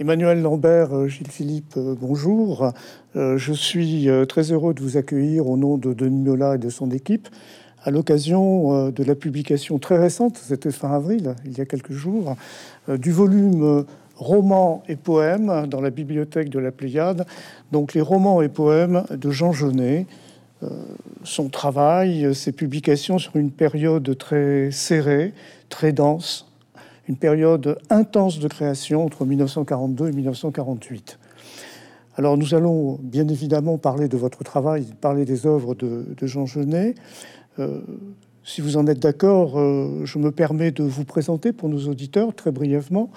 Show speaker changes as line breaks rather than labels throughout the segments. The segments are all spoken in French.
Emmanuel Lambert, euh, Gilles Philippe, euh, bonjour. Euh, je suis très heureux de vous accueillir au nom de Denis Nola et de son équipe à l'occasion de la publication très récente, c'était fin avril, il y a quelques jours, du volume Romans et poèmes dans la bibliothèque de la Pléiade. Donc les romans et poèmes de Jean Genet. son travail, ses publications sur une période très serrée, très dense, une période intense de création entre 1942 et 1948. Alors nous allons bien évidemment parler de votre travail, parler des œuvres de, Jean Genet. Euh, si vous en êtes d'accord, euh, je me permets de vous présenter pour nos auditeurs très brièvement.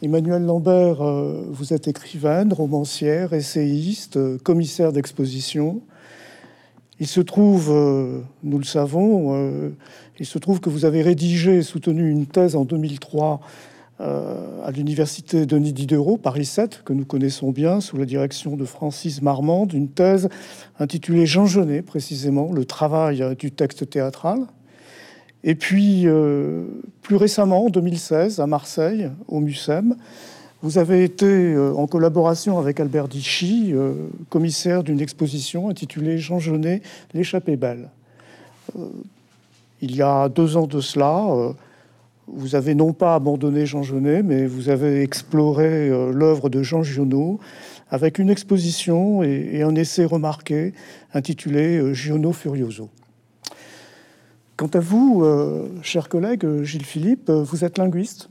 Emmanuel Lambert, euh, vous êtes écrivaine, romancière, essayiste, commissaire d'exposition. Il se trouve, nous le savons, il se trouve que vous avez rédigé et soutenu une thèse en 2003 euh, à l'université Denis Diderot, Paris 7, que nous connaissons bien, sous la direction de Francis Marmande, une thèse intitulée Jean Genet, précisément, le travail du texte théâtral. Et puis, euh, plus récemment, en 2016, à Marseille, au MUSEM, vous avez été, euh, en collaboration avec Albert Dichy, commissaire d'une exposition intitulée Jean Genet, l'échappée belle il y a deux ans de cela, euh, vous avez non pas abandonné Jean Genet, mais vous avez exploré euh, l'œuvre de Jean Giono avec une exposition et, un essai remarqué intitulé euh, Giono Furioso. Quant à vous, cher collègue Gilles Philippe, vous êtes linguiste.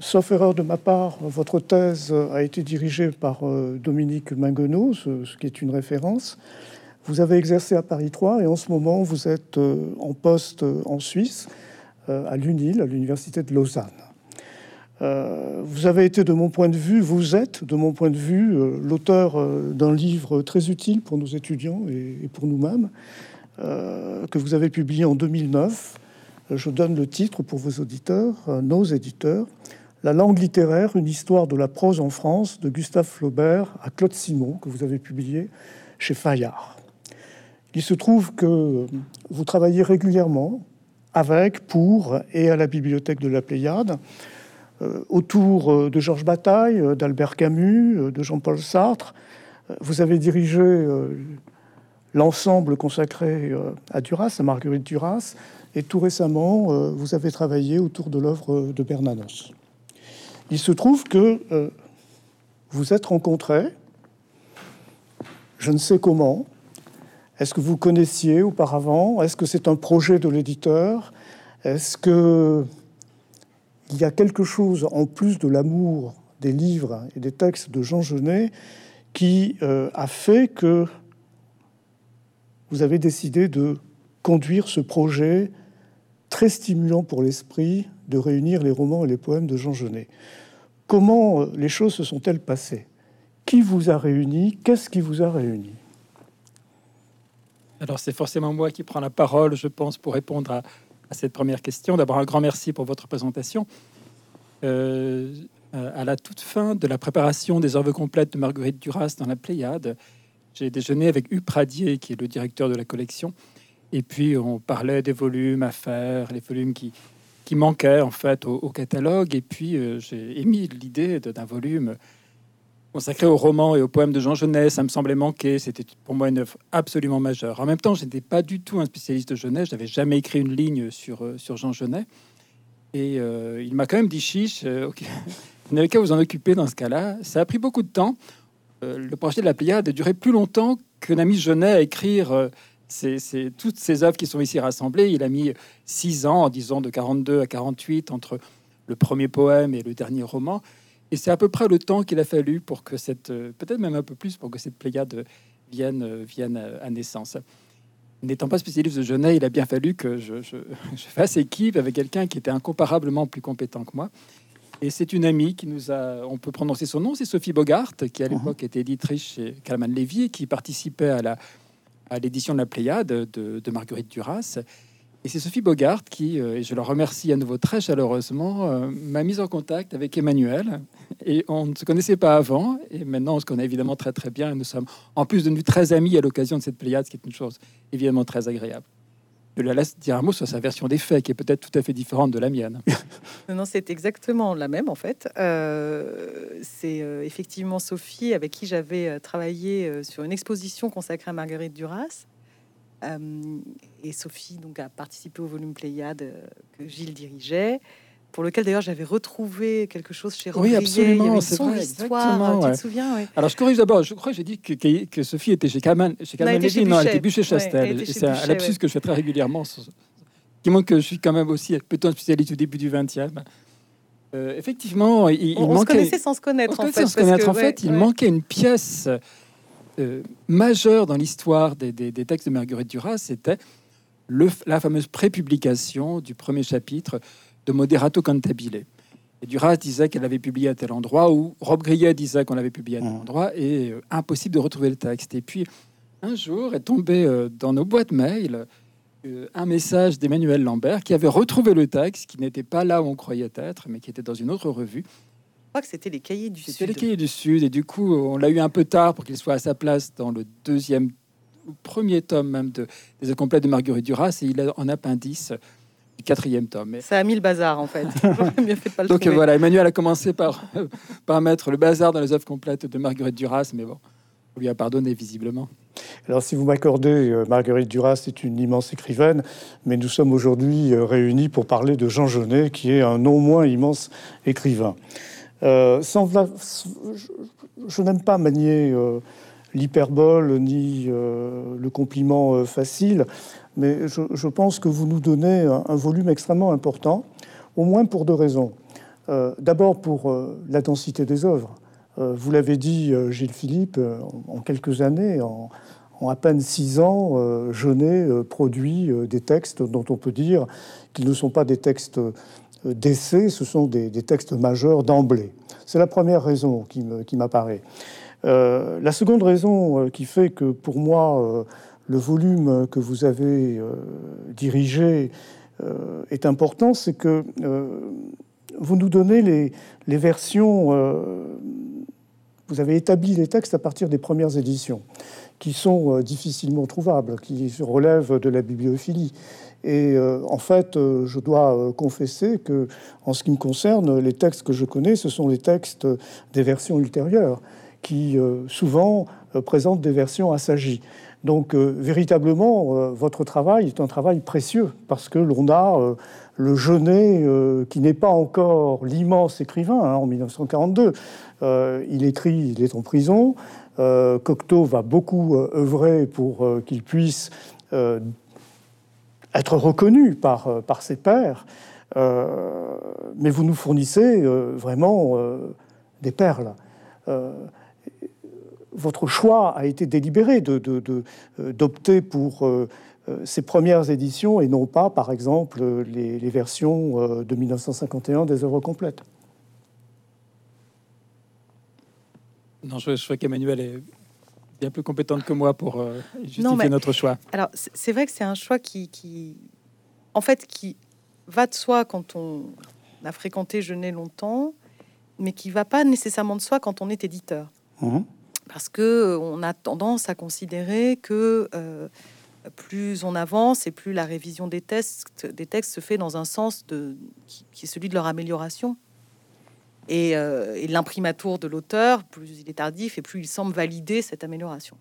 sauf erreur de ma part, votre thèse a été dirigée par Dominique Minguenot, ce, qui est une référence. Vous avez exercé à Paris 3 et en ce moment, vous êtes euh, en poste euh, en Suisse, euh, à l'UNIL, à l'Université de Lausanne. vous avez été, de mon point de vue, vous êtes, de mon point de vue, l'auteur d'un livre très utile pour nos étudiants et pour nous-mêmes, que vous avez publié en 2009. Je donne le titre pour vos auditeurs, nos éditeurs. La langue littéraire, une histoire de la prose en France, de Gustave Flaubert à Claude Simon, que vous avez publié chez Fayard. Il se trouve que vous travaillez régulièrement avec, pour et à la bibliothèque de la Pléiade, euh, autour euh, de Georges Bataille, euh, d'Albert Camus, de Jean-Paul Sartre. Vous avez dirigé l'ensemble consacré à Duras, à Marguerite Duras, et tout récemment, vous avez travaillé autour de l'œuvre de Bernanos. Il se trouve que vous êtes rencontrés, je ne sais comment, est-ce que vous connaissiez auparavant? Est-ce que c'est un projet de l'éditeur? Est-ce que il y a quelque chose en plus de l'amour des livres et des textes de Jean Genet qui euh, a fait que vous avez décidé de conduire ce projet très stimulant pour l'esprit de réunir les romans et les poèmes de Jean Genet? Comment euh, les choses se sont-elles passées? Qui vous a réuni? Qu'est-ce qui vous a réuni?
Alors c'est forcément moi qui prends la parole, je pense, pour répondre à, cette première question. D'abord un grand merci pour votre présentation. Euh, à la toute fin de la préparation des œuvres complètes de Marguerite Duras dans la Pléiade, j'ai déjeuné avec Hugues Pradier, qui est le directeur de la collection, et puis on parlait des volumes à faire, les volumes qui, qui manquaient en fait au, catalogue, et puis euh, j'ai émis l'idée d'un volume consacré au roman et aux poèmes de Jean Genet, ça me semblait manquer. C'était pour moi une œuvre absolument majeure. En même temps, je n'étais pas du tout un spécialiste de Genet. Je n'avais jamais écrit une ligne sur, euh, sur Jean Genet. Et euh, il m'a quand même dit chiche, euh, vous n'avez qu'à vous en occuper dans ce cas-là. Ça a pris beaucoup de temps. le projet de la Pléiade a duré plus longtemps que n'a mis Genet à écrire c'est toutes ces œuvres qui sont ici rassemblées. Il a mis six ans, en disant de 42 à 48, entre le premier poème et le dernier roman. Et c'est à peu près le temps qu'il a fallu pour que cette, euh, peut-être même un peu plus, pour que cette Pléiade vienne, euh, vienne à naissance. N'étant pas spécialiste de Genet, il a bien fallu que je, je, fasse équipe avec quelqu'un qui était incomparablement plus compétent que moi. Et c'est une amie qui nous a, on peut prononcer son nom, c'est Sophie Bogart, qui à l'époque était éditrice chez Calman Lévy et qui participait à la à l'édition de la Pléiade de, de Marguerite Duras et c'est Sophie Bogart qui, euh, et je la remercie à nouveau très chaleureusement, euh, m'a mise en contact avec Emmanuel. Et on ne se connaissait pas avant, et maintenant on se connaît évidemment très très bien. Et nous sommes en plus devenus très amis à l'occasion de cette Pléiade, ce qui est une chose évidemment très agréable. Je la laisse dire un mot sur sa version des faits, qui est peut-être tout à fait différente de la mienne.
non, c'est exactement la même en fait. Euh, effectivement Sophie, avec qui j'avais travaillé sur une exposition consacrée à Marguerite Duras. Et Sophie donc a participé au volume Pléiade que Gilles dirigeait pour lequel d'ailleurs j'avais retrouvé quelque chose chez Roger.
Oui, absolument,
c'est son histoire. Tu te souviens
Alors je corrige d'abord. Je crois que j'ai dit que, que, Sophie était chez Kaman, chez
Kaman
non, elle était bûcher Chastel. et c'est un lapsus que je fais très régulièrement, qui montre que je suis quand même aussi plutôt un spécialiste au début du XXe. Euh, effectivement, il,
on,
manquait. On
se connaissait sans se connaître.
en fait, se connaître. en fait, il manquait une pièce euh, majeure dans l'histoire des, des, des, textes de Marguerite Duras. C'était la fameuse prépublication du premier chapitre de Moderato Cantabile. Et Duras disait qu'elle avait publié à tel endroit, ou Rob Grillet disait qu'on avait publié à tel mmh. endroit, et euh, impossible de retrouver le texte. Et puis, un jour est tombé euh, dans nos boîtes mail un message d'Emmanuel Lambert qui avait retrouvé le texte, qui n'était pas là où on croyait être, mais qui était dans une autre revue.
Crois que c'était les Cahiers du
Sud.
C'était
les Cahiers du Sud, et du coup, on l'a eu un peu tard pour qu'il soit à sa place dans le deuxième, premier tome même de, des complètes de Marguerite Duras, et il est en appendice quatrième tome. Mais...
Ça a mis le bazar en fait.
Donc voilà, Emmanuel a commencé par, par mettre le bazar dans les œuvres complètes de Marguerite Duras, mais bon, on lui a pardonné visiblement.
Alors si vous m'accordez, euh, Marguerite Duras est une immense écrivaine, mais nous sommes aujourd'hui euh, réunis pour parler de Jean Genet, qui est un non moins immense écrivain. Euh, je, n'aime pas manier l'hyperbole ni le compliment facile mais je, pense que vous nous donnez un, volume extrêmement important, au moins pour deux raisons. Euh, d'abord pour euh, la densité des œuvres. Euh, vous l'avez dit, Gilles Philippe, en, quelques années, en, à peine six ans, Genet produit des textes dont on peut dire qu'ils ne sont pas des textes d'essai, ce sont des, textes majeurs d'emblée. C'est la première raison qui m'apparaît. la seconde raison qui fait que pour moi, le volume que vous avez euh, dirigé euh, est important, c'est que euh, vous nous donnez les versions, vous avez établi les textes à partir des premières éditions, qui sont difficilement trouvables, qui relèvent de la bibliophilie. Et en fait, je dois confesser que, en ce qui me concerne, les textes que je connais, ce sont les textes des versions ultérieures, qui souvent présentent des versions assagies. Donc euh, véritablement, euh, votre travail est un travail précieux parce que l'on a euh, le Genet qui n'est pas encore l'immense écrivain hein, en 1942. il écrit, il est en prison. Cocteau va beaucoup œuvrer pour qu'il puisse être reconnu par, par ses pairs. mais vous nous fournissez vraiment des perles votre choix a été délibéré d'opter de, pour euh, euh, ces premières éditions et non pas, par exemple, les, versions euh, de 1951 des œuvres complètes.
Non, je, je crois qu'Emmanuel est bien plus compétente que moi pour justifier notre choix.
Alors, c'est vrai que c'est un choix qui, qui, en fait, qui va de soi quand on a fréquenté Genet longtemps, mais qui va pas nécessairement de soi quand on est éditeur. Mmh parce que euh, on a tendance à considérer que euh, plus on avance et plus la révision des textes, des textes se fait dans un sens de, qui, est celui de leur amélioration. Et, euh, l'imprimatur de l'auteur, plus il est tardif et plus il semble valider cette amélioration.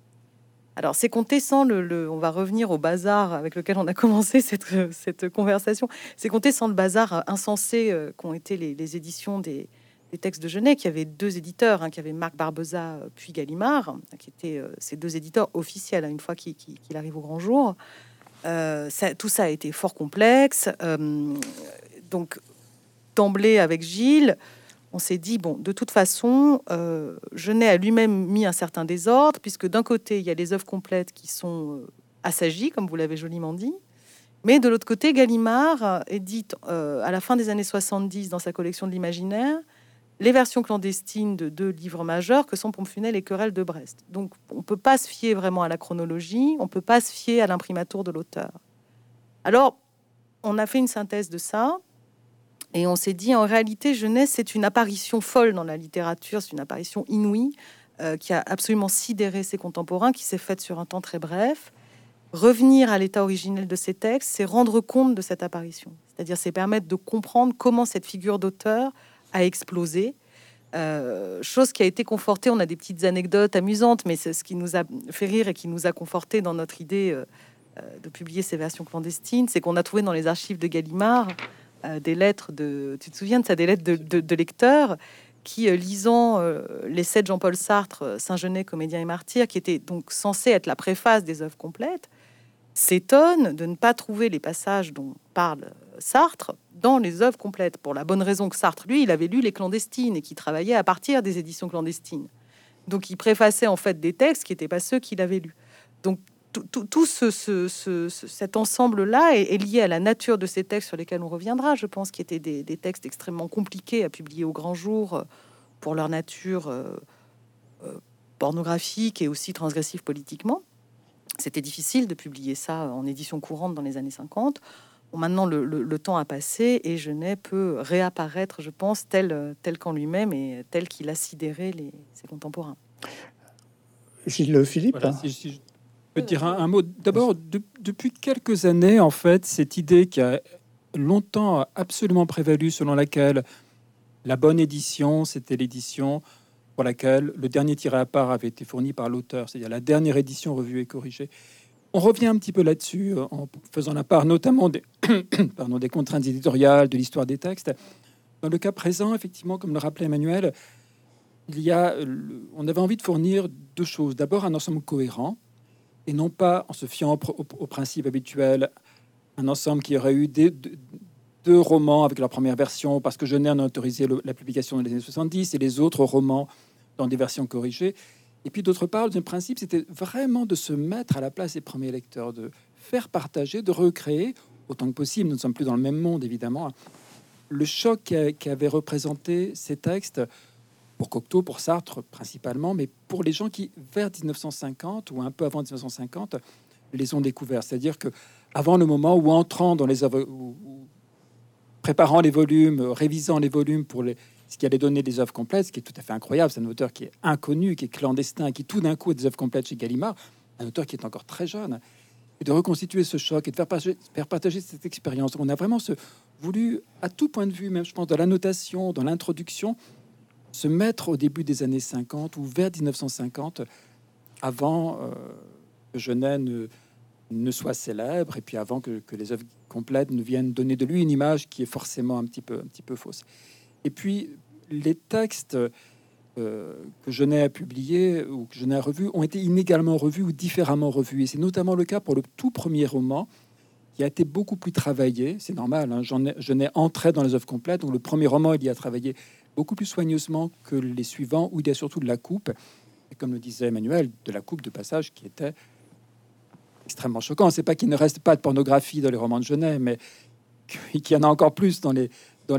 Alors, c'est compté sans le, On va revenir au bazar avec lequel on a commencé cette, conversation. C'est compté sans le bazar insensé qu'ont été les éditions des, textes de Genet, qui avait deux éditeurs, hein, qui avait Marc Barbeza euh, puis Gallimard, qui étaient euh, ces deux éditeurs officiels, hein, une fois qu'il arrive au grand jour. Euh, tout ça a été fort complexe. donc, d'emblée, avec Gilles, on s'est dit, bon, de toute façon, Genet a lui-même mis un certain désordre, puisque d'un côté, il y a les œuvres complètes qui sont assagies, comme vous l'avez joliment dit, mais de l'autre côté, Gallimard édite à la fin des années 70 dans sa collection de l'imaginaire les versions clandestines de deux livres majeurs que sont Pompfunel et Querelle de Brest. Donc on ne peut pas se fier vraiment à la chronologie, on ne peut pas se fier à l'imprimatur de l'auteur. Alors, on a fait une synthèse de ça, et on s'est dit, en réalité, Jeunesse, c'est une apparition folle dans la littérature, c'est une apparition inouïe, euh, qui a absolument sidéré ses contemporains, qui s'est faite sur un temps très bref. Revenir à l'état originel de ces textes, c'est rendre compte de cette apparition. C'est-à-dire, c'est permettre de comprendre comment cette figure d'auteur a explosé. Euh, chose qui a été confortée. On a des petites anecdotes amusantes, mais c'est ce qui nous a fait rire et qui nous a conforté dans notre idée euh, de publier ces versions clandestines. C'est qu'on a trouvé dans les archives de Gallimard des lettres de. Tu te souviens de ça Des lettres de, lecteurs qui, lisant l'essai de Jean-Paul Sartre, Saint-Genet, comédien et martyr, qui était donc censé être la préface des œuvres complètes, s'étonne de ne pas trouver les passages dont parle Sartre dans les œuvres complètes, pour la bonne raison que Sartre, lui, il avait lu les clandestines et qui travaillait à partir des éditions clandestines. Donc il préfaçait en fait des textes qui n'étaient pas ceux qu'il avait lus. Donc tout, ce, cet ensemble-là est, lié à la nature de ces textes sur lesquels on reviendra, je pense, qui étaient des, textes extrêmement compliqués à publier au grand jour euh, pour leur nature euh, euh, pornographique et aussi transgressive politiquement. C'était difficile de publier ça en édition courante dans les années 50 maintenant, le, temps a passé et Genet peut réapparaître, je pense, tel, tel qu'en lui-même et tel qu'il a sidéré les, ses contemporains.
Gilles Philippe
si, je peux dire un, mot. D'abord, depuis quelques années, en fait, cette idée qui a longtemps absolument prévalu, selon laquelle la bonne édition, c'était l'édition pour laquelle le dernier tiré à part avait été fourni par l'auteur, c'est-à-dire la dernière édition revue et corrigée. On revient un petit peu là-dessus euh, en faisant la part notamment des, pardon, des contraintes éditoriales, de l'histoire des textes. Dans le cas présent, effectivement, comme le rappelait Emmanuel, il y a, on avait envie de fournir deux choses. D'abord, un ensemble cohérent, et non pas en se fiant au, principe habituel, un ensemble qui aurait eu deux, romans avec leur première version, parce que Genet en a autorisé la publication dans les années 70, et les autres romans dans des versions corrigées. Et puis d'autre part, le principe, c'était vraiment de se mettre à la place des premiers lecteurs, de faire partager, de recréer autant que possible. Nous ne sommes plus dans le même monde, évidemment. Le choc qu'avaient représenté ces textes pour Cocteau, pour Sartre principalement, mais pour les gens qui, vers 1950 ou un peu avant 1950, les ont découverts. C'est-à-dire que avant le moment où entrant dans les œuvres, préparant les volumes, révisant les volumes pour les, ce qui allait donner des œuvres complètes, ce qui est tout à fait incroyable. C'est un auteur qui est inconnu, qui est clandestin, qui tout d'un coup a des œuvres complètes chez Gallimard, un auteur qui est encore très jeune. Et de reconstituer ce choc et de faire partager, faire partager cette expérience. On a vraiment se, voulu, à tout point de vue, même je pense, dans l'annotation, dans l'introduction, se mettre au début des années 50 ou vers 1950, avant euh, que Genet ne, ne, soit célèbre et puis avant que, les œuvres complètes ne viennent donner de lui une image qui est forcément un petit peu, un petit peu fausse. Et puis, les textes euh, que je n'ai publiés ou que je n'ai revus ont été inégalement revus ou différemment revus. Et c'est notamment le cas pour le tout premier roman, qui a été beaucoup plus travaillé. C'est normal, hein, j'en ai, je n'ai entré dans les œuvres complètes. Donc, le premier roman, il y a travaillé beaucoup plus soigneusement que les suivants, où il y a surtout de la coupe. Comme le disait Emmanuel, de la coupe de passage qui était extrêmement choquant. C'est pas qu'il ne reste pas de pornographie dans les romans de Genet, mais qu'il y en a encore plus dans les,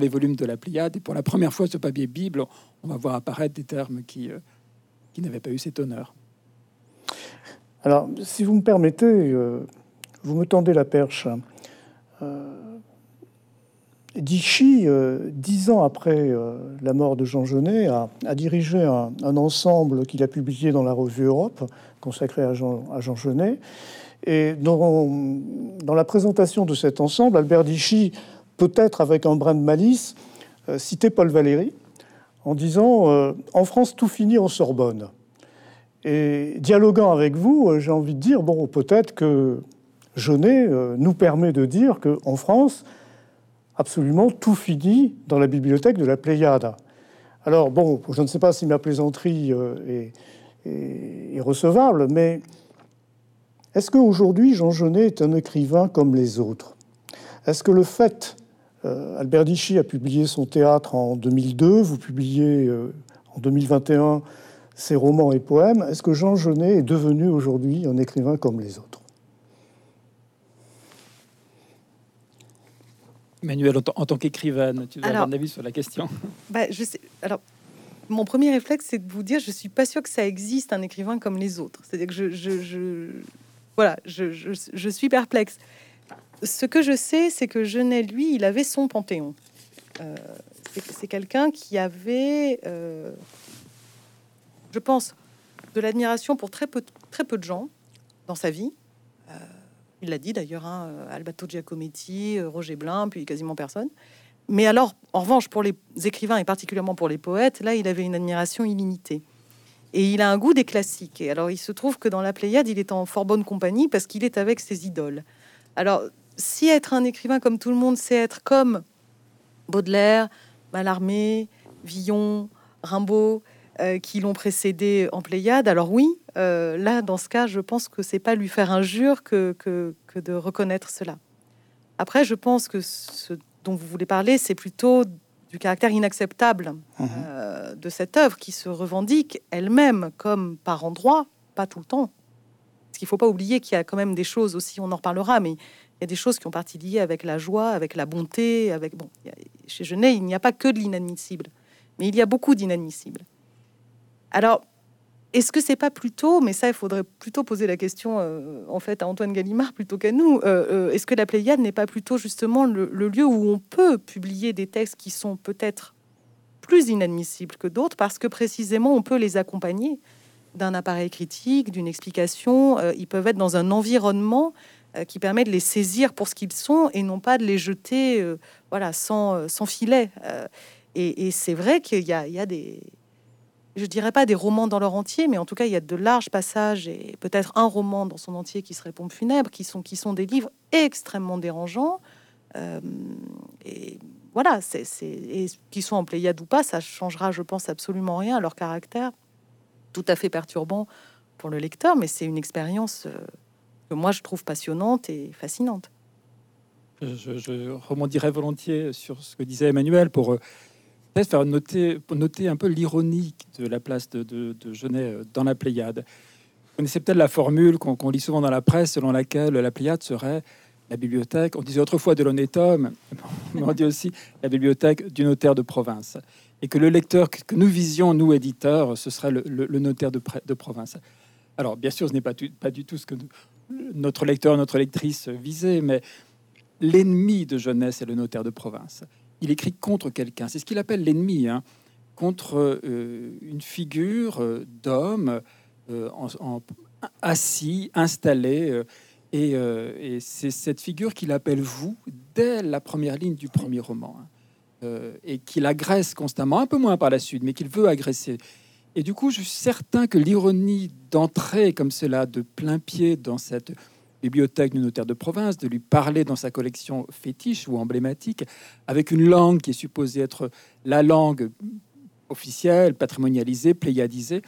volumes de la Pléiade. Et pour la première fois, ce papier Bible, on va voir apparaître des termes qui, euh, n'avaient pas eu cet honneur.
Alors, si vous me permettez, euh, vous me tendez la perche. Euh, Dichy, dix ans après la mort de Jean Genet, a, dirigé un, ensemble qu'il a publié dans la revue Europe, consacré à Jean, à Genet. Et dans, la présentation de cet ensemble, Albert Dichy peut-être avec un brin de malice, euh, citer Paul Valéry en disant euh, En France, tout finit en Sorbonne. Et dialoguant avec vous, euh, j'ai envie de dire bon, peut-être que Genet nous permet de dire qu'en France, absolument tout finit dans la bibliothèque de la Pléiade. Alors, bon, je ne sais pas si ma plaisanterie est, est recevable, mais est-ce qu'aujourd'hui, Jean Genet est un écrivain comme les autres? Est-ce que le fait euh, Albert Dichy a publié son théâtre en 2002, vous publiez euh, en 2021 ses romans et poèmes. Est-ce que Jean Genet est devenu aujourd'hui un écrivain comme les autres?
Emmanuel, en, tant qu'écrivaine, tu as un avis sur la question?
bah, je sais, Alors, mon premier réflexe, c'est de vous dire, je suis pas sûr que ça existe un écrivain comme les autres. C'est-à-dire que je, je, voilà, je, je, suis perplexe ce que je sais, c'est que Genet, lui, il avait son panthéon. Euh, c'est quelqu'un qui avait, euh, je pense, de l'admiration pour très peu, très peu de gens dans sa vie. Euh, il l'a dit d'ailleurs, hein, Alberto Giacometti, Roger Blin, puis quasiment personne. mais alors, en revanche, pour les écrivains et particulièrement pour les poètes, là, il avait une admiration illimitée. Et il a un goût des classiques. Et alors, il se trouve que dans la Pléiade, il est en fort bonne compagnie parce qu'il est avec ses idoles. Alors, si être un écrivain comme tout le monde, c'est être comme Baudelaire, Mallarmé, Villon, Rimbaud, euh, qui l'ont précédé en Pléiade, alors oui, euh, là, dans ce cas, je pense que c'est pas lui faire injure que, que, que de reconnaître cela. Après, je pense que ce dont vous voulez parler, c'est plutôt du caractère inacceptable mhm. euh, de cette œuvre qui se revendique elle-même comme par endroits, pas tout le temps. Parce qu'il ne faut pas oublier qu'il y a quand même des choses aussi, on en reparlera, mais il y a des choses qui ont partie liées avec la joie, avec la bonté, avec bon. chez Genet, il n'y a pas que de l'inadmissible, mais il y a beaucoup d'inadmissibles. Alors, est-ce que c'est pas plutôt, mais ça, il faudrait plutôt poser la question euh, en fait à Antoine Gallimard plutôt qu'à nous. Euh, euh, est-ce que la Pléiade n'est pas plutôt justement le, lieu où on peut publier des textes qui sont peut-être plus inadmissibles que d'autres parce que précisément on peut les accompagner d'un appareil critique, d'une explication. ils peuvent être dans un environnement qui permet de les saisir pour ce qu'ils sont et non pas de les jeter, voilà, sans, sans filet. et, c'est vrai qu'il y a des je dirais pas des romans dans leur entier, mais en tout cas, il y a de larges passages et peut-être un roman dans son entier qui serait Pompe funèbre, qui sont, qui sont des livres extrêmement dérangeants. Euh, et voilà, c'est, qu'ils soient en Pléiade ou pas, ça changera, je pense, absolument rien à leur caractère, tout à fait perturbant pour le lecteur, mais c'est une expérience euh, que moi je trouve passionnante et fascinante.
Je, je rebondirais volontiers sur ce que disait Emmanuel pour euh, peut-être faire noter, noter un peu l'ironie de la place de, de, Genet euh, dans la Pléiade. On connaissez peut-être la formule qu'on lit souvent dans la presse selon laquelle la Pléiade serait la bibliothèque. On disait autrefois de l'honnête homme, mais on dit aussi la bibliothèque du notaire de province. Et que le lecteur que nous visions, nous éditeurs, ce serait le, notaire de, de, province. Alors, bien sûr, ce n'est pas, pas du tout ce que notre lecteur, notre lectrice visait, mais l'ennemi de jeunesse est le notaire de province il écrit contre quelqu'un. C'est ce qu'il appelle l'ennemi, hein. contre euh, une figure euh, d'homme euh, assis, installé. et, c'est cette figure qu'il appelle vous dès la première ligne du premier roman. Hein. et qu'il agresse constamment, un peu moins par la suite, mais qu'il veut agresser. Et du coup, je suis certain que l'ironie d'entrer comme cela de plein pied dans cette bibliothèque du notaire de province, de lui parler dans sa collection fétiche ou emblématique, avec une langue qui est supposée être la langue officielle, patrimonialisée, pléiadisée.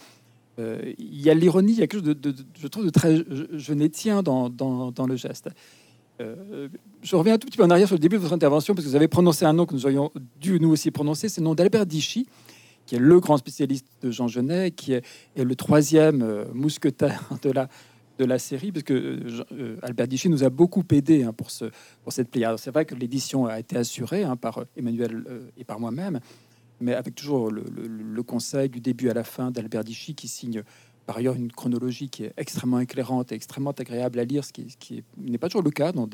Euh, il y a l'ironie, il y a quelque chose de, je trouve, de très je dans, dans, le geste. Euh, je reviens un tout petit peu en arrière sur le début de votre intervention, parce que vous avez prononcé un nom que nous aurions dû nous aussi prononcer, c'est le nom d'Albert Dichy, qui est le grand spécialiste de Jean Genet, qui est, est le troisième euh, mousquetaire de la, de la série, parce que euh, euh, Albert Dichy nous a beaucoup aidé hein, pour, ce, pour cette pléiade. C'est vrai que l'édition a été assurée hein, par Emmanuel euh, et par moi-même, mais avec toujours le, conseil du début à la fin d'Albert Dichy qui signe par ailleurs une chronologie qui est extrêmement éclairante et extrêmement agréable à lire, ce qui, n'est pas toujours le cas dans,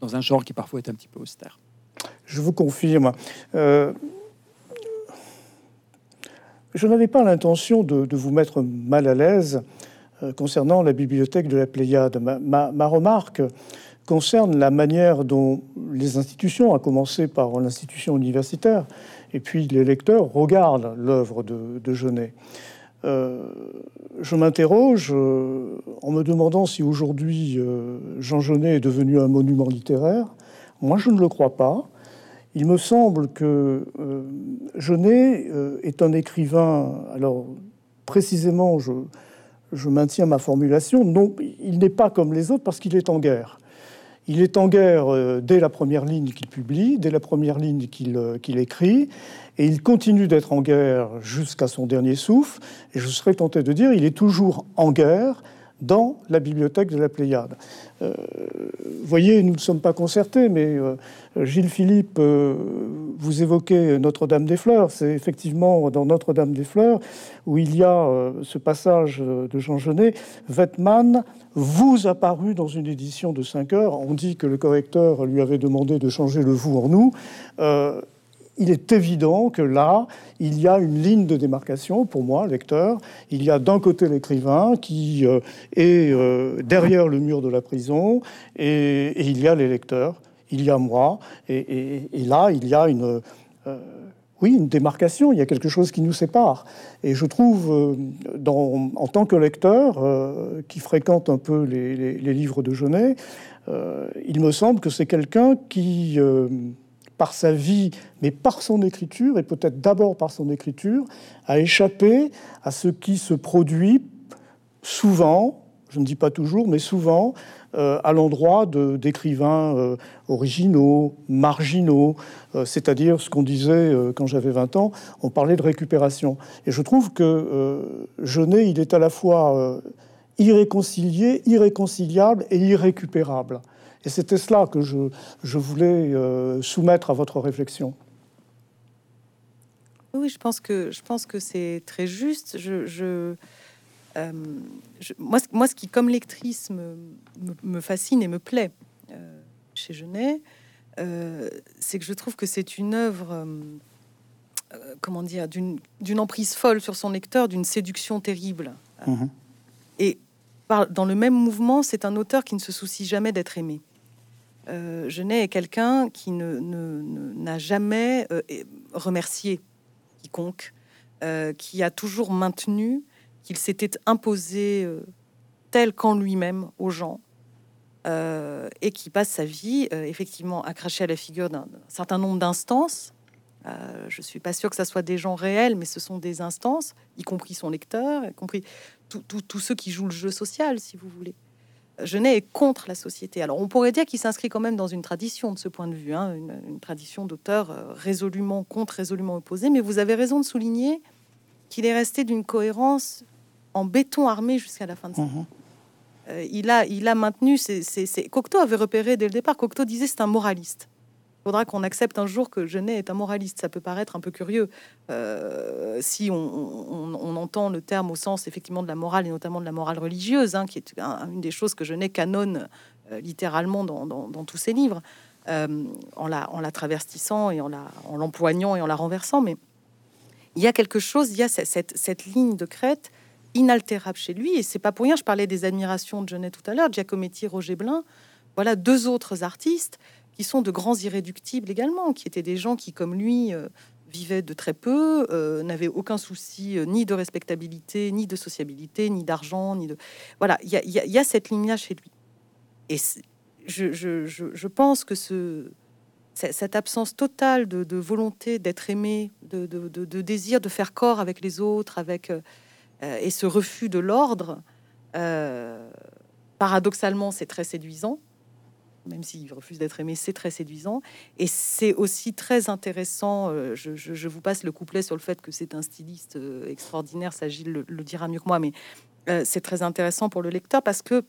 dans un genre qui parfois est un petit peu austère.
Je vous confirme. je n'avais pas l'intention de, vous mettre mal à l'aise euh, concernant la bibliothèque de la Pléiade. Ma, remarque concerne la manière dont les institutions, à commencer par l'institution universitaire, et puis les lecteurs regardent l'œuvre de, Genet. Euh, je m'interroge euh, en me demandant si aujourd'hui Jean Genet est devenu un monument littéraire. Moi, je ne le crois pas. Il me semble que Genet est un écrivain. Alors, précisément, je, je maintiens ma formulation, non, il n'est pas comme les autres parce qu'il est en guerre. Il est en guerre euh, dès la première ligne qu'il publie, dès la première ligne qu'il euh, écrit, et il continue d'être en guerre jusqu'à son dernier souffle. Et je serais tenté de dire, il est toujours en guerre dans la bibliothèque de la Pléiade. Euh, vous voyez, nous ne sommes pas concertés, mais euh, Gilles Philippe, euh, vous évoquez Notre-Dame-des-Fleurs. C'est effectivement dans Notre-Dame-des-Fleurs où il y a ce passage de Jean Genet. Wettmann vous a paru dans une édition de 5 heures. On dit que le correcteur lui avait demandé de changer le vous en nous il est évident que là, il y a une ligne de démarcation pour moi, lecteur. Il y a d'un côté l'écrivain qui euh, est euh, derrière le mur de la prison et, il y a les lecteurs. il y a moi, et, là, il y a une, euh, oui, une démarcation, il y a quelque chose qui nous sépare. Et je trouve, en tant que lecteur qui fréquente un peu les, livres de Genet, il me semble que c'est quelqu'un qui, par sa vie, mais par son écriture, et peut-être d'abord par son écriture, a échappé à ce qui se produit souvent, je ne dis pas toujours, mais souvent, euh, à l'endroit d'écrivains euh, originaux, marginaux, euh, c'est-à-dire ce qu'on disait quand j'avais 20 ans, on parlait de récupération. Et je trouve que Genet, il est à la fois irréconcilié, irréconciliable et irrécupérable. Et c'était cela que je, je voulais soumettre à votre réflexion.
Oui, je pense que je pense que c'est très juste. je, euh, moi, moi, ce qui, comme lectrice, me, fascine et me plaît euh, chez Genet, euh, c'est que je trouve que c'est une œuvre, comment dire, d'une emprise folle sur son lecteur, d'une séduction terrible. Mhm. Et dans le même mouvement, c'est un auteur qui ne se soucie jamais d'être aimé. Genet est quelqu'un qui ne, n'a jamais remercié quiconque, qui a toujours maintenu qu'il s'était imposé euh, tel qu'en lui-même aux gens, euh, et qui passe sa vie euh, effectivement à cracher à la figure d'un certain nombre d'instances. je suis pas sûr que ça soit des gens réels, mais ce sont des instances, y compris son lecteur, y compris tous ceux qui jouent le jeu social, si vous voulez. Genet est contre la société. Alors on pourrait dire qu'il s'inscrit quand même dans une tradition de ce point de vue, hein, une, une, tradition d'auteur résolument contre, résolument opposé. Mais vous avez raison de souligner qu'il est resté d'une cohérence en béton armé jusqu'à la fin de sa vie. Mhm. Euh, il, a, il a maintenu. c'est Cocteau avait repéré dès le départ. Cocteau disait c'est un moraliste. Faudra qu'on accepte un jour que Genet est un moraliste. Ça peut paraître un peu curieux euh, si on, entend le terme au sens effectivement de la morale et notamment de la morale religieuse, hein, qui est une des choses que Genet canonne euh, littéralement dans, tous ses livres, en, la, en la traversissant et en l'empoignant en et en la renversant. Mais il y a quelque chose, il y a cette, cette ligne de crête inaltérable chez lui. Et c'est pas pour rien, je parlais des admirations de Genet tout à l'heure, Giacometti, Roger Blin. Voilà deux autres artistes qui sont de grands irréductibles également, qui étaient des gens qui, comme lui, euh, vivaient de très peu, euh, n'avaient aucun souci euh, ni de respectabilité, ni de sociabilité, ni d'argent, ni de... Voilà, il y, a, cette ligne-là chez lui. Et je, pense que ce, cette absence totale de, volonté d'être aimé, de, désir de faire corps avec les autres, avec et ce refus de l'ordre, paradoxalement, c'est très séduisant. Même s'il refuse d'être aimé, c'est très séduisant. Et c'est aussi très intéressant. Euh, je, vous passe le couplet sur le fait que c'est un styliste extraordinaire. Ça, Gilles le, le, dira mieux que moi. Mais c'est très intéressant pour le lecteur parce que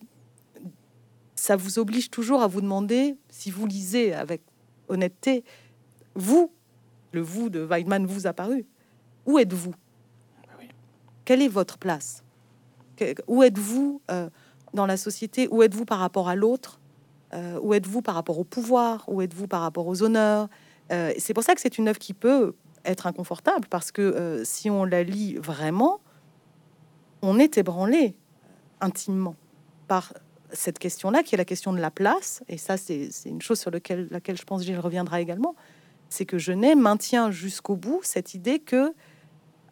ça vous oblige toujours à vous demander, si vous lisez avec honnêteté, vous, le vous de Weidmann vous a paru. Où êtes-vous? Quelle est votre place? Où êtes-vous euh, dans la société? Où êtes-vous par rapport à l'autre? Euh, Où êtes-vous par rapport au pouvoir? Où êtes-vous par rapport aux honneurs? Euh, C'est pour ça que c'est une œuvre qui peut être inconfortable, parce que si on la lit vraiment, on est ébranlé intimement par cette question-là, qui est la question de la place. Et ça, c'est une chose sur laquelle, je pense Gilles reviendra également. C'est que Genet maintient jusqu'au bout cette idée que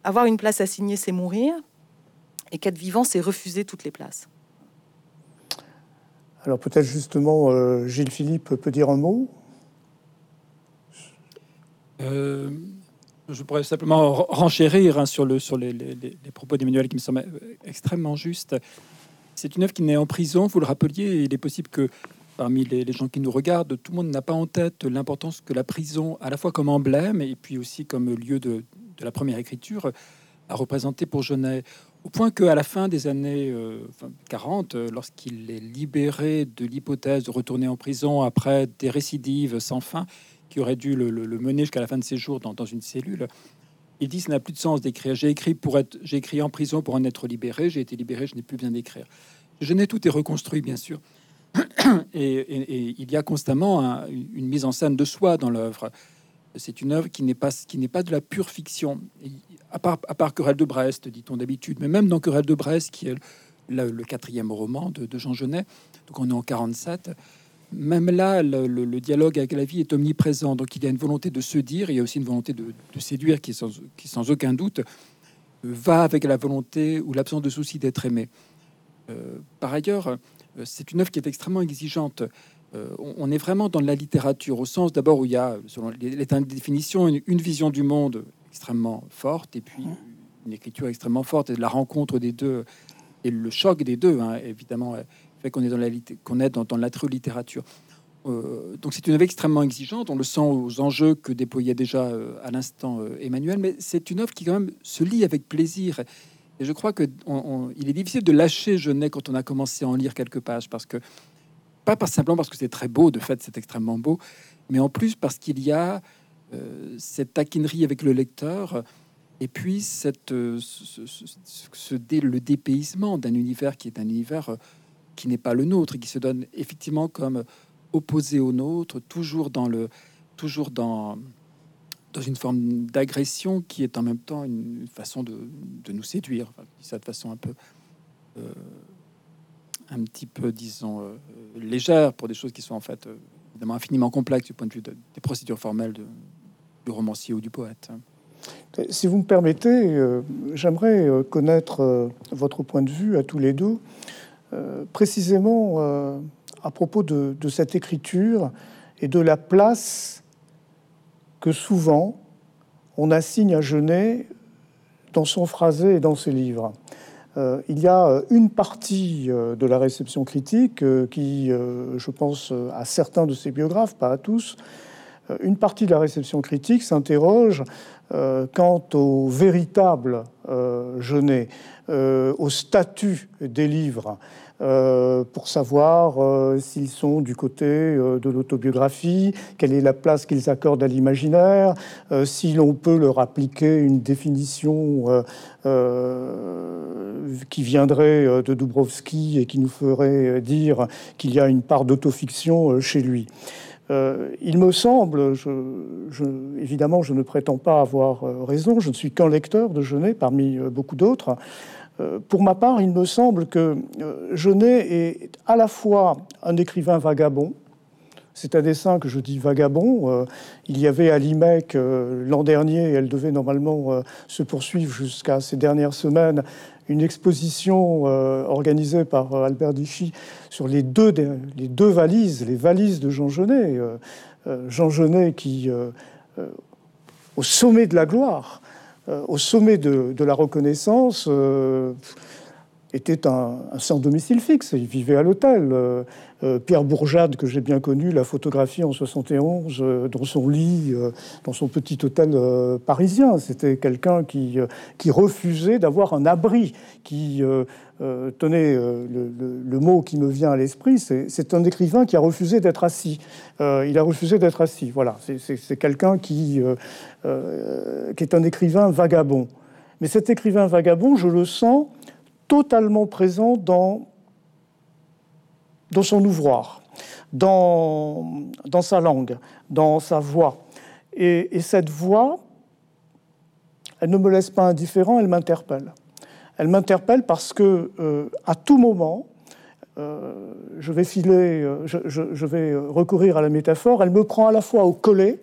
avoir une place assignée, c'est mourir, et qu'être vivant, c'est refuser toutes les places.
Alors peut-être justement, euh, Gilles Philippe peut dire un mot?
Euh, Je pourrais simplement renchérir hein, sur, le, sur les, propos d'Emmanuel qui me semblent extrêmement justes. C'est une œuvre qui naît en prison, vous le rappeliez, il est possible que parmi les, gens qui nous regardent, tout le monde n'a pas en tête l'importance que la prison, à la fois comme emblème et puis aussi comme lieu de la première écriture a représenté pour Genet. Au point qu'à la fin des années 40, euh, lorsqu'il est libéré de l'hypothèse de retourner en prison après des récidives sans fin qui auraient dû le, mener jusqu'à la fin de ses jours dans, une cellule, il dit ça n'a plus de sens d'écrire. J'ai écrit pour être, j'ai écrit en prison pour en être libéré. J'ai été libéré, je n'ai plus besoin d'écrire. Genet tout est reconstruit, bien sûr, et, il y a constamment une mise en scène de soi dans l'œuvre. C'est une œuvre qui n'est pas, qui n'est pas de la pure fiction. à, part, Querelle de Brest, dit-on d'habitude, mais même dans Querelle de Brest, qui est le, quatrième roman de, Jean Genet, donc on est en 47, même là, le, dialogue avec la vie est omniprésent. Donc il y a une volonté de se dire, il y a aussi une volonté de, séduire qui sans, aucun doute, va avec la volonté ou l'absence de souci d'être aimé. Euh, par ailleurs, euh, c'est une œuvre qui est extrêmement exigeante. Euh, on, est vraiment dans la littérature, au sens d'abord où il y a, selon les, définitions, une, vision du monde extrêmement forte, et puis une écriture extrêmement forte, et la rencontre des deux, et le choc des deux, hein, évidemment, fait qu'on est dans la, qu'on est dans, dans la littérature. Euh, donc c'est une œuvre extrêmement exigeante, on le sent aux enjeux que déployait déjà euh, à l'instant euh, Emmanuel, mais c'est une œuvre qui quand même se lit avec plaisir. Et je crois que il est difficile de lâcher Genet quand on a commencé à en lire quelques pages, parce que pas simplement parce que c'est très beau, de fait c'est extrêmement beau, mais en plus parce qu'il y a cette taquinerie avec le lecteur, et puis cette, ce, le dépaysement d'un univers qui est un univers qui n'est pas le nôtre et qui se donne effectivement comme opposé au nôtre, toujours dans le, toujours dans, dans une forme d'agression qui est en même temps une façon de, de nous séduire. Ça de façon un peu, euh, un petit peu, disons, euh, légère pour des choses qui sont en fait euh, évidemment infiniment complexes du point de vue des procédures formelles du romancier ou du poète.
Si vous me permettez, j'aimerais connaître votre point de vue à tous les deux, précisément à propos de, cette écriture et de la place que souvent on assigne à Genet dans son phrasé et dans ses livres. Euh, il y a une partie euh, de la réception critique euh, qui, je pense à certains de ses biographes, pas à tous, une partie de la réception critique s'interroge quant au véritable Genet, au statut des livres. Euh, pour savoir euh, s'ils sont du côté euh, de l'autobiographie, quelle est la place qu'ils accordent à l'imaginaire, si l'on peut leur appliquer une définition qui viendrait de Dubrovski et qui nous ferait dire qu'il y a une part d'autofiction chez lui. il me semble, évidemment, je ne prétends pas avoir raison, je ne suis qu'un lecteur de Genet parmi beaucoup d'autres, pour ma part, il me semble que euh, Genet est à la fois un écrivain vagabond, c'est un dessin que je dis vagabond. Euh, il y avait à l'IMEC l'an dernier, et elle devait normalement se poursuivre jusqu'à ces dernières semaines, une exposition organisée par Albert Dichy sur les deux, les deux valises, les valises de Jean Genet. Jean Genet qui, au sommet de la gloire, euh, au sommet de, la reconnaissance euh, était un, sans domicile fixe. Il vivait à l'hôtel. Euh, Pierre Bourjade, que j'ai bien connu, la photographie en 71 dans son lit, dans son petit hôtel parisien. C'était quelqu'un qui, qui refusait d'avoir un abri, qui euh, tenez, euh, le, mot qui me vient à l'esprit, c'est un écrivain qui a refusé d'être assis. Euh, il a refusé d'être assis. Voilà, c'est quelqu'un qui, est un écrivain vagabond. Mais cet écrivain vagabond, je le sens totalement présent dans, son ouvroir, dans, sa langue, dans sa voix. Et cette voix, elle ne me laisse pas indifférent, elle m'interpelle. Elle m'interpelle parce que euh, à tout moment, euh, je vais filer, euh, je, vais recourir à la métaphore. Elle me prend à la fois au collet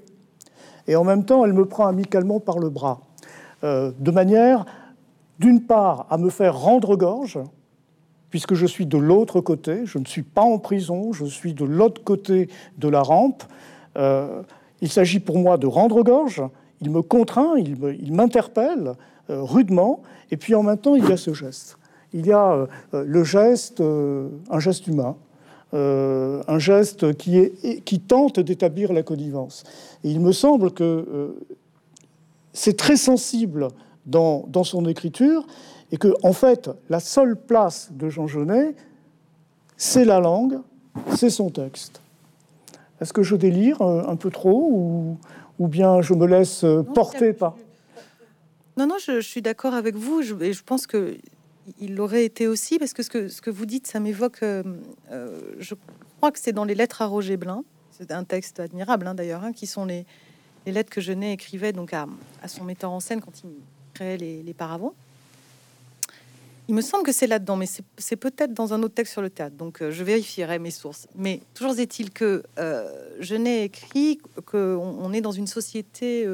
et en même temps, elle me prend amicalement par le bras, de manière, d'une part, à me faire rendre gorge, puisque je suis de l'autre côté, je ne suis pas en prison, je suis de l'autre côté de la rampe. il s'agit pour moi de rendre gorge. Il me contraint, il m'interpelle rudement, et puis en même temps, il y a ce geste. Il y a euh, le geste, euh, un geste humain, euh, un geste qui, est, qui tente d'établir la connivence. Et il me semble que c'est très sensible dans, dans, son écriture et que, en fait, la seule place de Jean Genet, c'est la langue, c'est son texte. Est-ce que je délire un peu trop ou, ou bien je me laisse porter par...
Non, non, je, suis d'accord avec vous. Je, et je pense que il l'aurait été aussi parce que ce que, vous dites, ça m'évoque. Euh, euh, je crois que c'est dans les lettres à Roger Blin. C'est un texte admirable hein, d'ailleurs, hein, qui sont les, lettres que Genet écrivait donc à, à, son metteur en scène quand il créait les, les paravents. Il me semble que c'est là-dedans, mais c'est peut-être dans un autre texte sur le théâtre. Donc, je vérifierai mes sources. Mais toujours est-il que n'ai écrit qu'on on est dans une société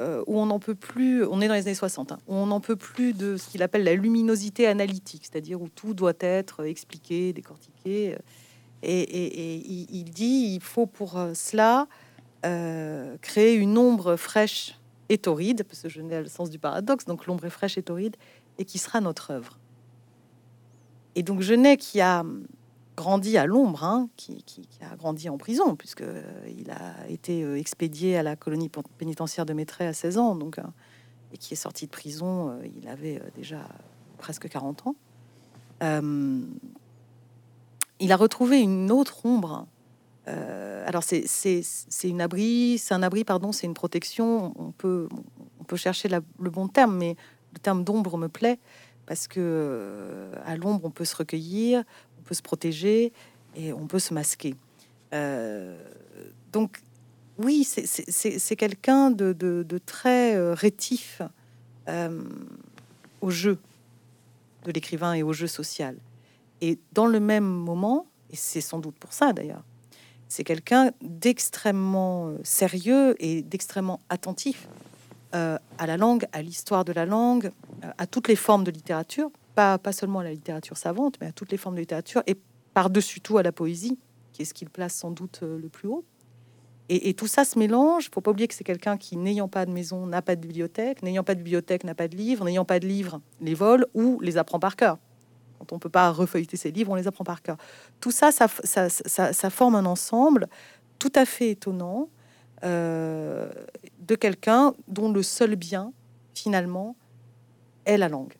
euh, où on n'en peut plus, on est dans les années 60, hein, où on n'en peut plus de ce qu'il appelle la luminosité analytique, c'est-à-dire où tout doit être expliqué, décortiqué. Et, il dit il faut pour euh, cela euh, créer une ombre fraîche et torride, parce que je n'ai le sens du paradoxe, donc l'ombre est fraîche et torride, et qui sera notre œuvre. Et donc Genet, qui a grandi à l'ombre, hein, qui, a grandi en prison, puisque euh, il a été euh, expédié à la colonie pénitentiaire de Maitret à 16 ans, donc, euh, et qui est sorti de prison, il avait déjà presque 40 ans. il a retrouvé une autre ombre. alors c'est une abri, c'est un abri, pardon, c'est une protection. On peut chercher le bon terme, mais le terme d'ombre me plaît parce que à l'ombre on peut se recueillir, peut se protéger et on peut se masquer. Euh, donc, oui, c'est quelqu'un de, très euh, rétif euh, au jeu de l'écrivain et au jeu social. Et dans le même moment, et c'est sans doute pour ça d'ailleurs, c'est quelqu'un d'extrêmement sérieux et d'extrêmement attentif à la langue, à l'histoire de la langue, à toutes les formes de littérature, pas, seulement à la littérature savante, mais à toutes les formes de littérature, et par-dessus tout à la poésie, qui est ce qu'il place sans doute euh, le plus haut. Et, tout ça se mélange. Il faut pas oublier que c'est quelqu'un qui, n'ayant pas de maison, n'a pas de bibliothèque, n'ayant pas de bibliothèque, n'a pas de livres, n'ayant pas de livres, les vole ou les apprend par cœur. Quand on peut pas refeuilleter ses livres, on les apprend par cœur. Tout ça, ça, forme un ensemble tout à fait étonnant euh, de quelqu'un dont le seul bien, finalement, est la langue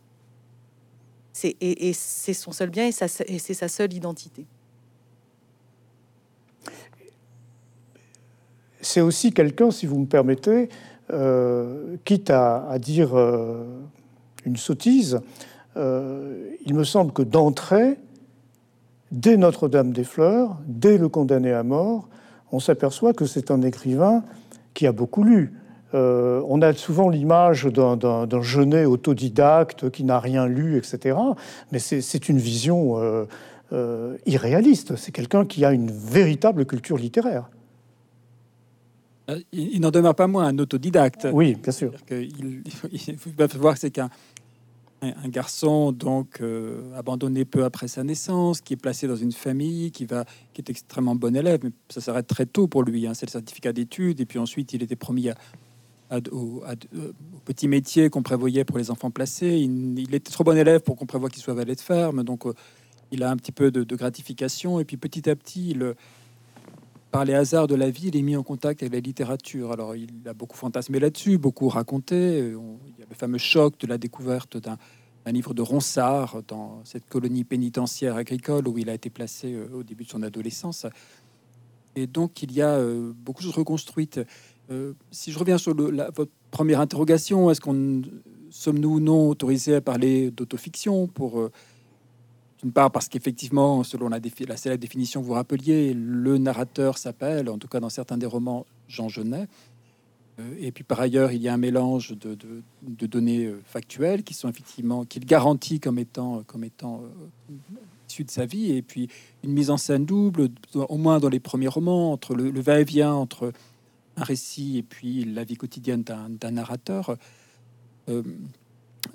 et, c'est son seul bien et, c'est sa seule identité.
C'est aussi quelqu'un, si vous me permettez, euh, quitte à, dire euh, une sottise, euh, il me semble que d'entrée, dès Notre-Dame des Fleurs, dès le condamné à mort, on s'aperçoit que c'est un écrivain qui a beaucoup lu, euh, on a souvent l'image d'un genet autodidacte qui n'a rien lu, etc. Mais c'est une vision euh, euh, irréaliste. C'est quelqu'un qui a une véritable culture littéraire.
Il, n'en demeure pas moins un autodidacte.
Oui, bien sûr.
Il, faut voir que c'est qu'un un garçon donc abandonné peu après sa naissance, qui est placé dans une famille, qui va, qui est extrêmement bon élève, mais ça s'arrête très tôt pour lui. Hein. c'est le certificat d'études, et puis ensuite il était promis à, au, petit métier qu'on prévoyait pour les enfants placés. Il, était trop bon élève pour qu'on prévoie qu'il soit valet de ferme, donc euh, il a un petit peu de, gratification. Et puis petit à petit, il, par les hasards de la vie, il est mis en contact avec la littérature. Alors il a beaucoup fantasmé là-dessus, beaucoup raconté. il y a le fameux choc de la découverte d'un livre de Ronsard dans cette colonie pénitentiaire agricole où il a été placé euh, au début de son adolescence. Et donc il y a euh, beaucoup de choses reconstruites. Euh, si je reviens sur votre première interrogation, sommes-nous ou non autorisés à parler d'autofiction pour euh, d'une part parce qu'effectivement, selon la, la, célèbre définition que vous rappeliez, le narrateur s'appelle, en tout cas dans certains des romans, Jean Genet. Euh, et puis par ailleurs, il y a un mélange de, données factuelles qui sont effectivement qu'il garantit comme étant comme étant issues de sa vie, et puis une mise en scène double, au moins dans les premiers romans, entre le va-et-vient entre un récit et puis la vie quotidienne d'un narrateur. Euh,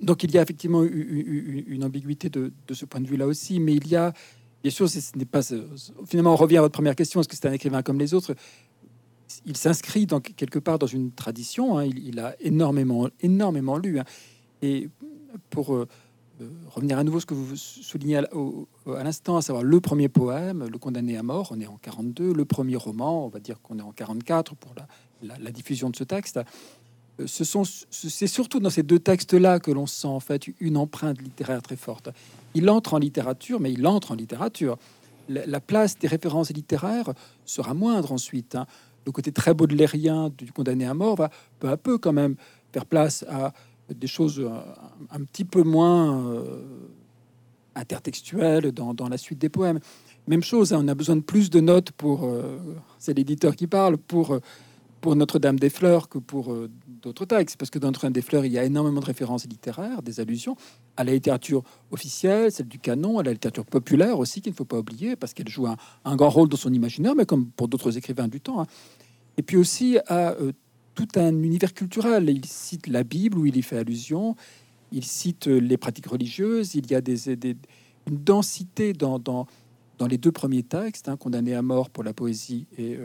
donc il y a effectivement une ambiguïté de, ce point de vue-là aussi, mais il y a, bien sûr, ce n'est pas... Finalement, on revient à votre première question, est-ce que c'est un écrivain comme les autres? Il s'inscrit donc quelque part dans une tradition, hein. il, a énormément, énormément lu. Hein. Et pour euh, revenir à nouveau ce que vous soulignez à, l'instant, à savoir le premier poème, Le condamné à mort, on est en 42, le premier roman, on va dire qu'on est en 44 pour la, la, diffusion de ce texte. Euh, ce sont, c'est surtout dans ces deux textes-là que l'on sent en fait une empreinte littéraire très forte. Il entre en littérature, mais il entre en littérature. La, place des références littéraires sera moindre ensuite. Hein. Le côté très baudelairien du condamné à mort va peu à peu quand même faire place à des choses euh, un, petit peu moins euh, intertextuelles dans, la suite des poèmes. Même chose, hein, on a besoin de plus de notes pour, euh, c'est l'éditeur qui parle, pour pour Notre-Dame des Fleurs que pour d'autres textes, parce que dans Notre-Dame des Fleurs, il y a énormément de références littéraires, des allusions à la littérature officielle, celle du canon, à la littérature populaire aussi, qu'il ne faut pas oublier, parce qu'elle joue un, grand rôle dans son imaginaire, mais comme pour d'autres écrivains du temps. Hein. Et puis aussi à euh, tout un univers culturel. Il cite la Bible, où il y fait allusion, il cite euh, les pratiques religieuses, il y a des, une densité dans, dans, les deux premiers textes, hein, Condamné à mort pour la poésie et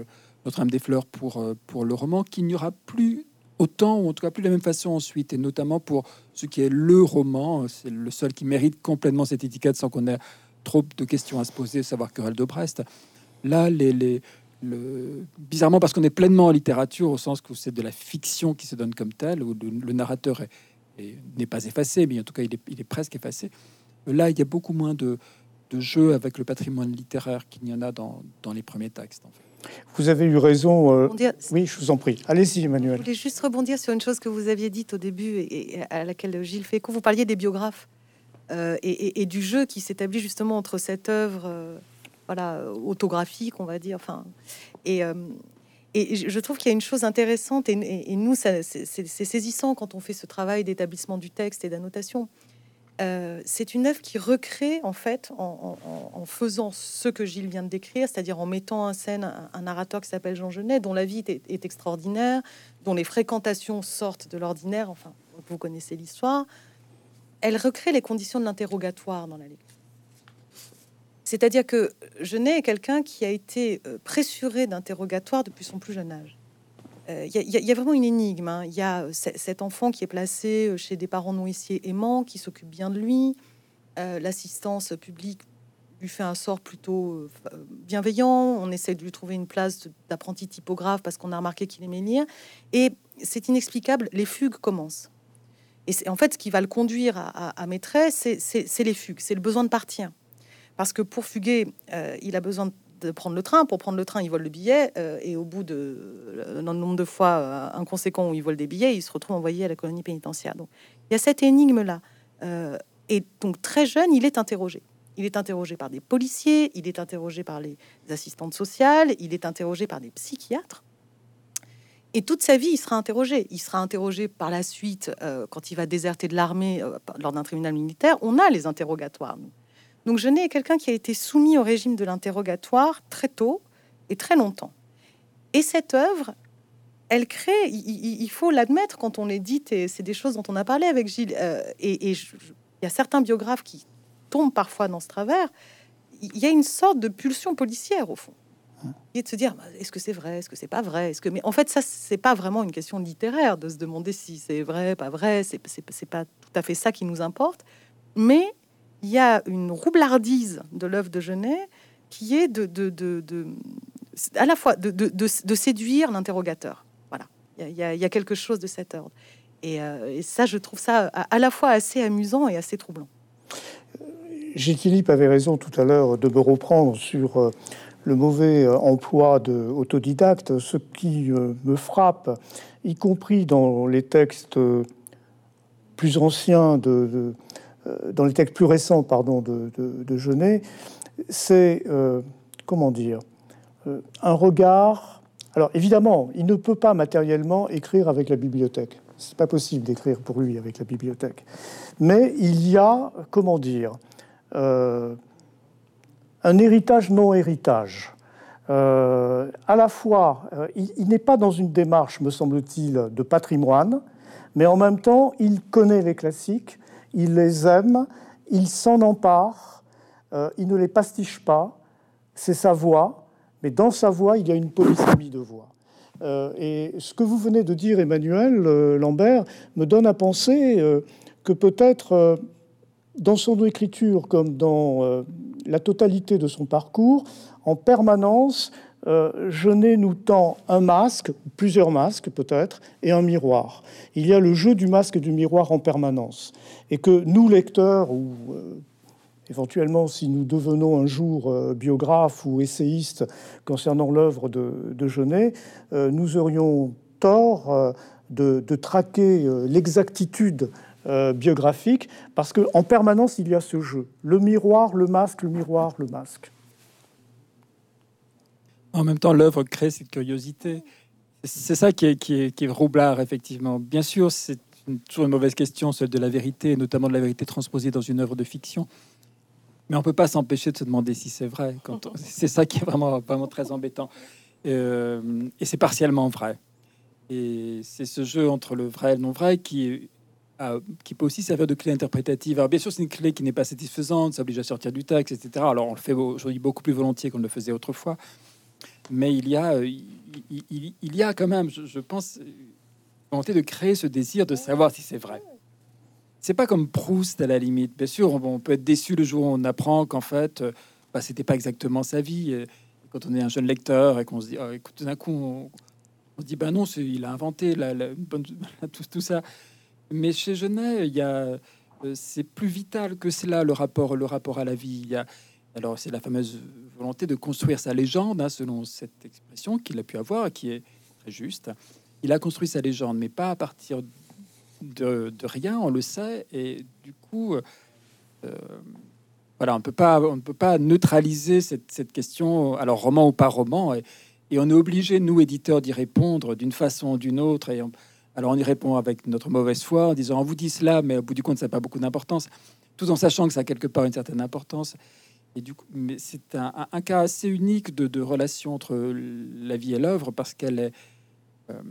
notre-Dame des Fleurs pour, euh, pour le roman, qu'il n'y aura plus autant, ou en tout cas plus de la même façon ensuite, et notamment pour ce qui est le roman, c'est le seul qui mérite complètement cette étiquette sans qu'on ait trop de questions à se poser, savoir Querelle de Brest. Là, les, les le... bizarrement, parce qu'on est pleinement en littérature, au sens que c'est de la fiction qui se donne comme telle, où le, narrateur n'est pas effacé, mais en tout cas, il est, il est presque effacé. Là, il y a beaucoup moins de, de jeux avec le patrimoine littéraire qu'il n'y en a dans, dans les premiers textes. En fait.
Vous avez eu raison. Euh, oui, je vous en prie. Allez-y, Emmanuel.
Je voulais juste rebondir sur une chose que vous aviez dite au début et, à laquelle Gilles fait. Vous parliez des biographes euh, et, du jeu qui s'établit justement entre cette œuvre euh, voilà, autographique, on va dire. Enfin, et, et je trouve qu'il y a une chose intéressante, et, nous, c'est saisissant quand on fait ce travail d'établissement du texte et d'annotation. Euh, c'est une œuvre qui recrée en fait en, faisant ce que Gilles vient de décrire, c'est-à-dire en mettant en scène un, narrateur qui s'appelle Jean Genet, dont la vie est, extraordinaire, dont les fréquentations sortent de l'ordinaire. Enfin, vous connaissez l'histoire. Elle recrée les conditions de l'interrogatoire dans la lecture. C'est-à-dire que Genet est quelqu'un qui a été euh, pressuré d'interrogatoire depuis son plus jeune âge. Il euh, y, a vraiment une énigme. Hein. Il y a cet enfant qui est placé euh, chez des parents nourriciers aimants, qui s'occupent bien de lui. Euh, l'assistance publique lui fait un sort plutôt bienveillant. On essaie de lui trouver une place d'apprenti typographe parce qu'on a remarqué qu'il aimait lire. Et c'est inexplicable, les fugues commencent. Et en fait ce qui va le conduire à, maîtresse, c'est les fugues, c'est le besoin de partir. Parce que pour fuguer, il a besoin de prendre le train. Pour prendre le train, il vole le billet euh, et au bout de un nombre de fois euh, inconséquent où il vole des billets, il se retrouve envoyé à la colonie pénitentiaire. Donc il y a cette énigme là. Euh, et donc très jeune, il est interrogé. Il est interrogé par des policiers, il est interrogé par les assistantes sociales, il est interrogé par des psychiatres. Et toute sa vie, il sera interrogé. Il sera interrogé par la suite quand il va déserter de l'armée lors d'un tribunal militaire. On a les interrogatoires. Donc Genet est quelqu'un qui a été soumis au régime de l'interrogatoire très tôt et très longtemps. Et cette œuvre, elle crée, il, faut l'admettre quand on l'édite, et c'est des choses dont on a parlé avec Gilles, euh, et, il y a certains biographes qui tombent parfois dans ce travers, il y a une sorte de pulsion policière au fond. Et de se dire, bah, est-ce que c'est vrai, est-ce que c'est pas vrai, est-ce que, mais en fait, ça, c'est pas vraiment une question littéraire de se demander si c'est vrai, pas vrai, c'est pas tout à fait ça qui nous importe, mais il y a une roublardise de l'œuvre de Genet qui est de, à la fois de, séduire l'interrogateur. Voilà, il y, a, quelque chose de cet ordre. Euh, et, ça, je trouve ça à, la fois assez amusant et assez troublant.
Gilles avait raison tout à l'heure de me reprendre sur euh, le mauvais euh, emploi de autodidacte. Ce qui me frappe, y compris dans les textes plus anciens de dans les textes plus récents pardon, de, de, Genet, c'est, euh, comment dire, euh, un regard. Alors évidemment, il ne peut pas matériellement écrire avec la bibliothèque. C'est pas possible d'écrire pour lui avec la bibliothèque. Mais il y a, comment dire, un héritage non héritage. à la fois, il n'est pas dans une démarche, me semble-t-il, de patrimoine, mais en même temps, il connaît les classiques il les aime, il s'en empare, euh, il ne les pastiche pas, c'est sa voix, mais dans sa voix, il y a une polysémie de voix. Euh, et ce que vous venez de dire, Emmanuel euh, Lambert, me donne à penser que peut-être dans son écriture, comme dans la totalité de son parcours, en permanence, Genet nous tend un masque, plusieurs masques peut-être, et un miroir. Il y a le jeu du masque et du miroir en permanence et que nous, lecteurs, ou euh, éventuellement si nous devenons un jour euh, biographes ou essayistes concernant l'œuvre de, Genet, euh, nous aurions tort de, traquer l'exactitude biographique, parce qu'en permanence, il y a ce jeu. Le miroir, le masque, le miroir, le masque.
En même temps, l'œuvre crée cette curiosité. C'est ça qui est, qui, est, qui est roublard, effectivement. Bien sûr, c'est toujours une mauvaise question, celle de la vérité, notamment de la vérité transposée dans une œuvre de fiction. Mais on peut pas s'empêcher de se demander si c'est vrai. C'est ça qui est vraiment, vraiment très embêtant. Euh, et c'est partiellement vrai. Et c'est ce jeu entre le vrai et le non vrai qui, qui peut aussi servir de clé interprétative. Alors bien sûr, c'est une clé qui n'est pas satisfaisante, ça oblige à sortir du texte, etc. Alors on le fait aujourd'hui beaucoup plus volontiers qu'on le faisait autrefois. Mais il y a, euh, il, y a quand même, je, pense, volonté de créer ce désir de savoir si c'est vrai. C'est pas comme Proust à la limite. Bien sûr, on, peut être déçu le jour où on apprend qu'en fait, euh, bah, c'était pas exactement sa vie. quand on est un jeune lecteur et qu'on se dit, oh, écoute, tout d'un coup, on, on dit, ben non, il a inventé tout, ça. Mais chez Genet, il y a, euh, c'est plus vital que cela, le rapport, le rapport à la vie. Alors, c'est la fameuse volonté de construire sa légende, hein, selon cette expression qu'il a pu avoir, qui est très juste. Il a construit sa légende, mais pas à partir de, rien, on le sait. Et du coup, euh, voilà, on ne peut pas neutraliser cette, question, alors roman ou pas roman. Et, on est obligé, nous, éditeurs, d'y répondre d'une façon ou d'une autre. Alors on y répond avec notre mauvaise foi en disant on vous dit cela, mais au bout du compte, ça n'a pas beaucoup d'importance, tout en sachant que ça a quelque part une certaine importance. Et du coup, mais c'est un, cas assez unique de, relation entre la vie et l'œuvre parce qu'elle est, euh,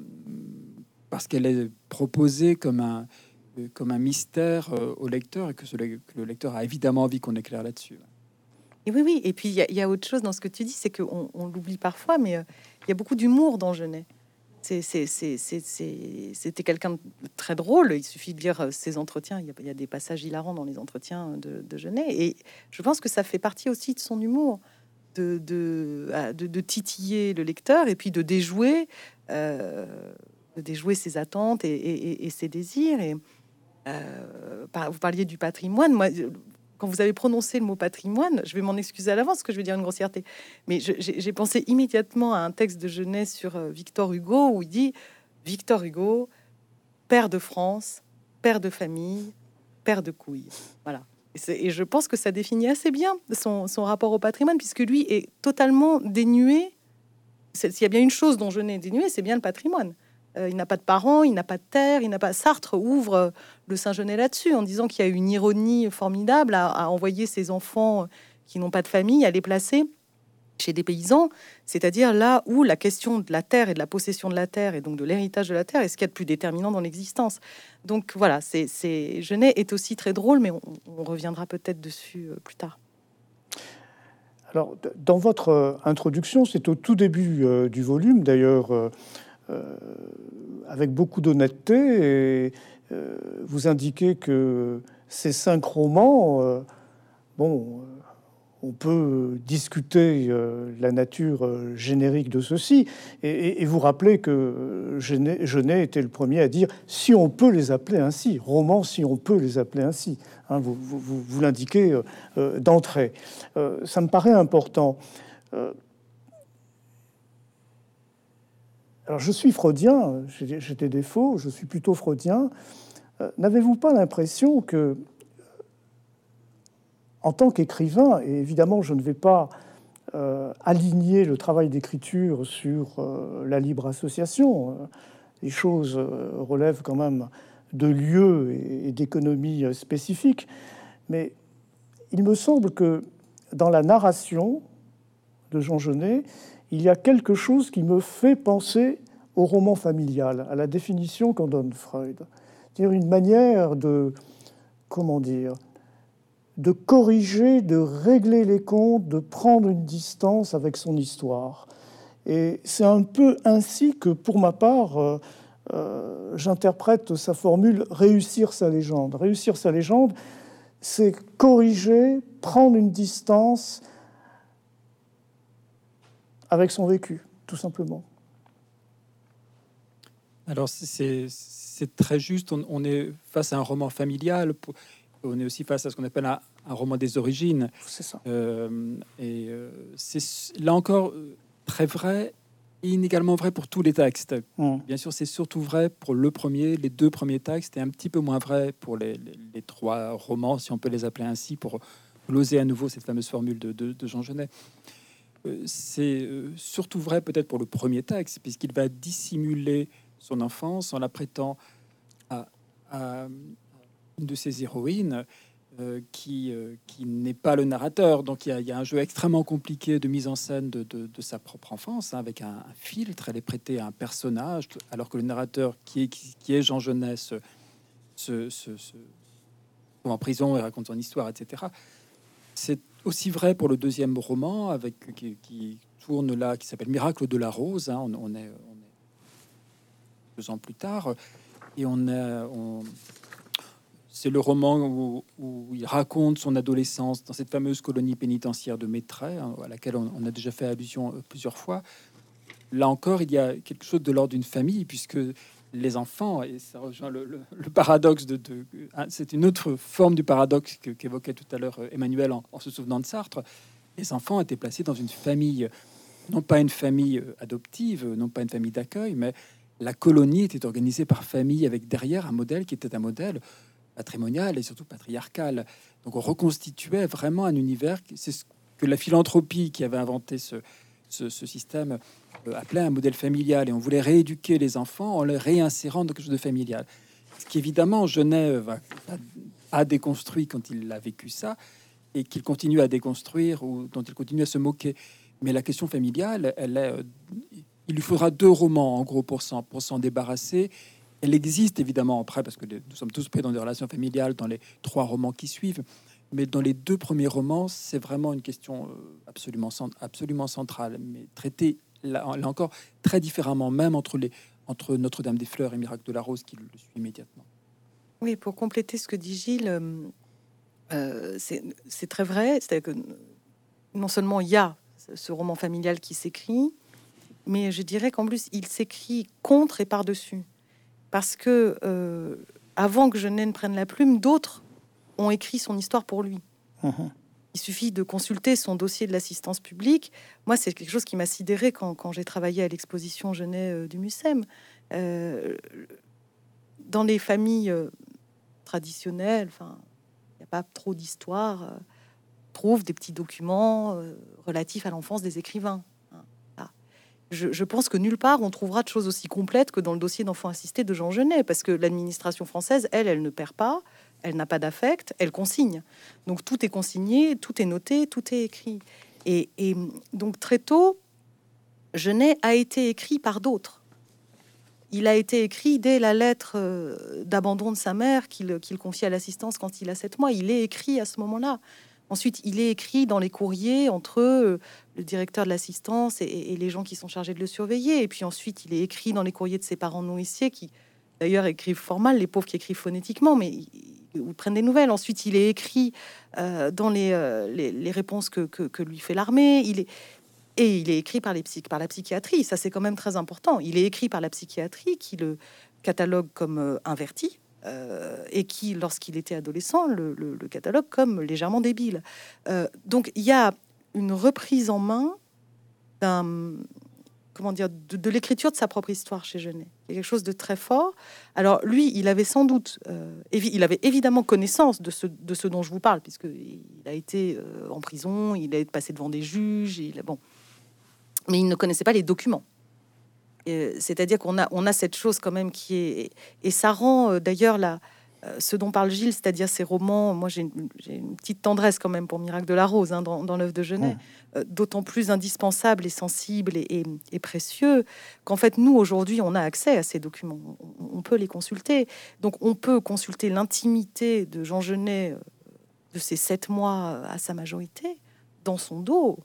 parce qu'elle est proposée comme un, comme un mystère euh, au lecteur et que, le lecteur a évidemment envie qu'on éclaire là-dessus.
Et oui, oui. Et puis, il y, a autre chose dans ce que tu dis, c'est qu'on on, l'oublie parfois, mais euh, il y a beaucoup d'humour dans Genet. C'était quelqu'un de très drôle. Il suffit de lire euh, ses entretiens. Il y, a, des passages hilarants dans les entretiens de, Genet. Et je pense que ça fait partie aussi de son humour, de, de titiller le lecteur et puis de déjouer, euh, de déjouer ses attentes et, ses désirs. Et vous parliez du patrimoine. Moi, quand vous avez prononcé le mot patrimoine, je vais m'en excuser à l'avance, que je vais dire une grossièreté, mais j'ai pensé immédiatement à un texte de jeunesse sur euh, Victor Hugo où il dit Victor Hugo, père de France, père de famille, père de couilles. Voilà. Et, je pense que ça définit assez bien son, rapport au patrimoine, puisque lui est totalement dénué. S'il y a bien une chose dont Genet est dénué, c'est bien le patrimoine. Euh, il n'a pas de parents, il n'a pas de terre, il n'a pas. Sartre ouvre euh, le Saint-Genet là-dessus en disant qu'il y a une ironie formidable à, envoyer ses enfants euh, qui n'ont pas de famille à les placer chez des paysans, c'est-à-dire là où la question de la terre et de la possession de la terre et donc de l'héritage de la terre est ce qu'il y a de plus déterminant dans l'existence. Donc voilà, c'est Genet est aussi très drôle, mais on, reviendra peut-être dessus plus tard.
Alors, dans votre introduction, c'est au tout début du volume, d'ailleurs, avec beaucoup d'honnêteté et euh, vous indiquez que ces cinq romans, euh, bon, on peut discuter la nature générique de ceux-ci, et, vous rappelez que Genet, était le premier à dire si on peut les appeler ainsi, romans si on peut les appeler ainsi. Hein, vous, vous, vous l'indiquez d'entrée. ça me paraît important. Alors je suis freudien, j'ai des défauts, je suis plutôt freudien. Euh, n'avez-vous pas l'impression que, en tant qu'écrivain, et évidemment je ne vais pas euh, aligner le travail d'écriture sur euh, la libre association, les choses relèvent quand même de lieux et d'économies spécifiques, mais il me semble que dans la narration de Jean Genet, il y a quelque chose qui me fait penser au roman familial, à la définition qu'en donne Freud. C'est-à-dire une manière de, comment dire, de corriger, de régler les comptes, de prendre une distance avec son histoire. Et c'est un peu ainsi que, pour ma part, euh, euh, j'interprète sa formule réussir sa légende. Réussir sa légende, c'est corriger, prendre une distance, avec son vécu, tout simplement.
Alors c'est très juste, on, est face à un roman familial, on est aussi face à ce qu'on appelle un, roman des origines.
C'est ça.
Euh, et euh, c'est là encore très vrai inégalement vrai pour tous les textes. Mmh. Bien sûr, c'est surtout vrai pour le premier, les deux premiers textes, et un petit peu moins vrai pour les, trois romans, si on peut les appeler ainsi, pour l'oser à nouveau cette fameuse formule de, de Jean Genet. C'est surtout vrai peut-être pour le premier texte, puisqu'il va dissimuler son enfance en la prêtant à, une de ses héroïnes. qui, qui n'est pas le narrateur. Donc il y, a, un jeu extrêmement compliqué de mise en scène de, sa propre enfance, hein, avec un, filtre. Elle est prêtée à un personnage, alors que le narrateur, qui est, qui, est Jean Jeunesse, se, se, en prison et raconte son histoire, etc. C'est aussi vrai pour le deuxième roman avec qui, tourne là, qui s'appelle Miracle de la Rose. Hein. On, est, deux ans plus tard et on a, c'est le roman où, il raconte son adolescence dans cette fameuse colonie pénitentiaire de Maitret, hein, à laquelle on, a déjà fait allusion euh, plusieurs fois. Là encore, il y a quelque chose de l'ordre d'une famille, puisque les enfants, et ça rejoint le, paradoxe de, hein, c'est une autre forme du paradoxe qu'évoquait tout à l'heure euh, Emmanuel en, se souvenant de Sartre. Les enfants étaient placés dans une famille, non pas une famille euh, adoptive, non pas une famille d'accueil, mais la colonie était organisée par famille avec derrière un modèle qui était un modèle patrimonial et surtout patriarcal. Donc on reconstituait vraiment un univers. C'est ce que la philanthropie qui avait inventé ce, ce, système euh, appelait un modèle familial et on voulait rééduquer les enfants en les réinsérant dans quelque chose de familial. Ce qui évidemment Genève a, déconstruit quand il a vécu ça et qu'il continue à déconstruire ou dont il continue à se moquer. Mais la question familiale, elle est, euh, il lui faudra deux romans en gros pour s'en pour s'en débarrasser. Elle existe évidemment après parce que nous sommes tous pris dans des relations familiales dans les trois romans qui suivent. Mais dans les deux premiers romans, c'est vraiment une question euh, absolument, absolument centrale, mais traitée là, encore très différemment, même entre, entre Notre-Dame des Fleurs et Miracle de la Rose, qui le suit immédiatement.
Oui, pour compléter ce que dit Gilles, euh, euh, c'est très vrai. C'est que non seulement il y a ce roman familial qui s'écrit, mais je dirais qu'en plus il s'écrit contre et par-dessus. Parce que avant que je ne prenne la plume, d'autres ont écrit son histoire pour lui. Mhm. Il suffit de consulter son dossier de l'assistance publique. Moi, c'est quelque chose qui m'a sidéré quand, quand j'ai travaillé à l'exposition Genet euh, du Mucem. Euh, dans les familles euh, traditionnelles, enfin, il n'y a pas trop d'histoire. trouve des petits documents relatifs à l'enfance des écrivains. Hein, je, je, pense que nulle part on trouvera de choses aussi complètes que dans le dossier d'enfant assisté de Jean Genet, parce que l'administration française, elle, elle ne perd pas elle n'a pas d'affect, elle consigne. Donc tout est consigné, tout est noté, tout est écrit. Et, donc très tôt, Genet a été écrit par d'autres. Il a été écrit dès la lettre euh, d'abandon de sa mère qu'il confie à l'assistance quand il a sept mois. Il est écrit à ce moment-là. Ensuite, il est écrit dans les courriers entre euh, le directeur de l'assistance et, les gens qui sont chargés de le surveiller. Et puis ensuite, il est écrit dans les courriers de ses parents nourriciers qui, d'ailleurs, écrivent fort mal, les pauvres qui écrivent phonétiquement, mais ou prennent des nouvelles. Ensuite, il est écrit euh, dans euh, les, les, réponses que, que, lui fait l'armée. Il est et il est écrit par les psych, par la psychiatrie. Ça, c'est quand même très important. Il est écrit par la psychiatrie qui le catalogue comme euh, inverti. et qui, lorsqu'il était adolescent, le, catalogue comme légèrement débile. donc il y a une reprise en main d'un comment dire, de, l'écriture de sa propre histoire chez Genet. A quelque chose de très fort. Alors lui, il avait sans doute, euh, il avait évidemment connaissance de ce, de ce dont je vous parle, puisqu'il a été euh, en prison, il a été passé devant des juges, il, bon. mais il ne connaissait pas les documents. C'est-à-dire qu'on a, on a cette chose quand même qui est... Et ça rend euh, d'ailleurs la, euh, ce dont parle Gilles, c'est-à-dire ses romans, moi j'ai une, petite tendresse quand même pour Miracle de la Rose hein, dans, l'œuvre de Genet, euh, d'autant plus indispensable et sensible et, précieux qu'en fait nous aujourd'hui on a accès à ces documents, on, peut les consulter. Donc on peut consulter l'intimité de Jean Genet euh, de ses sept mois à sa majorité dans son dos.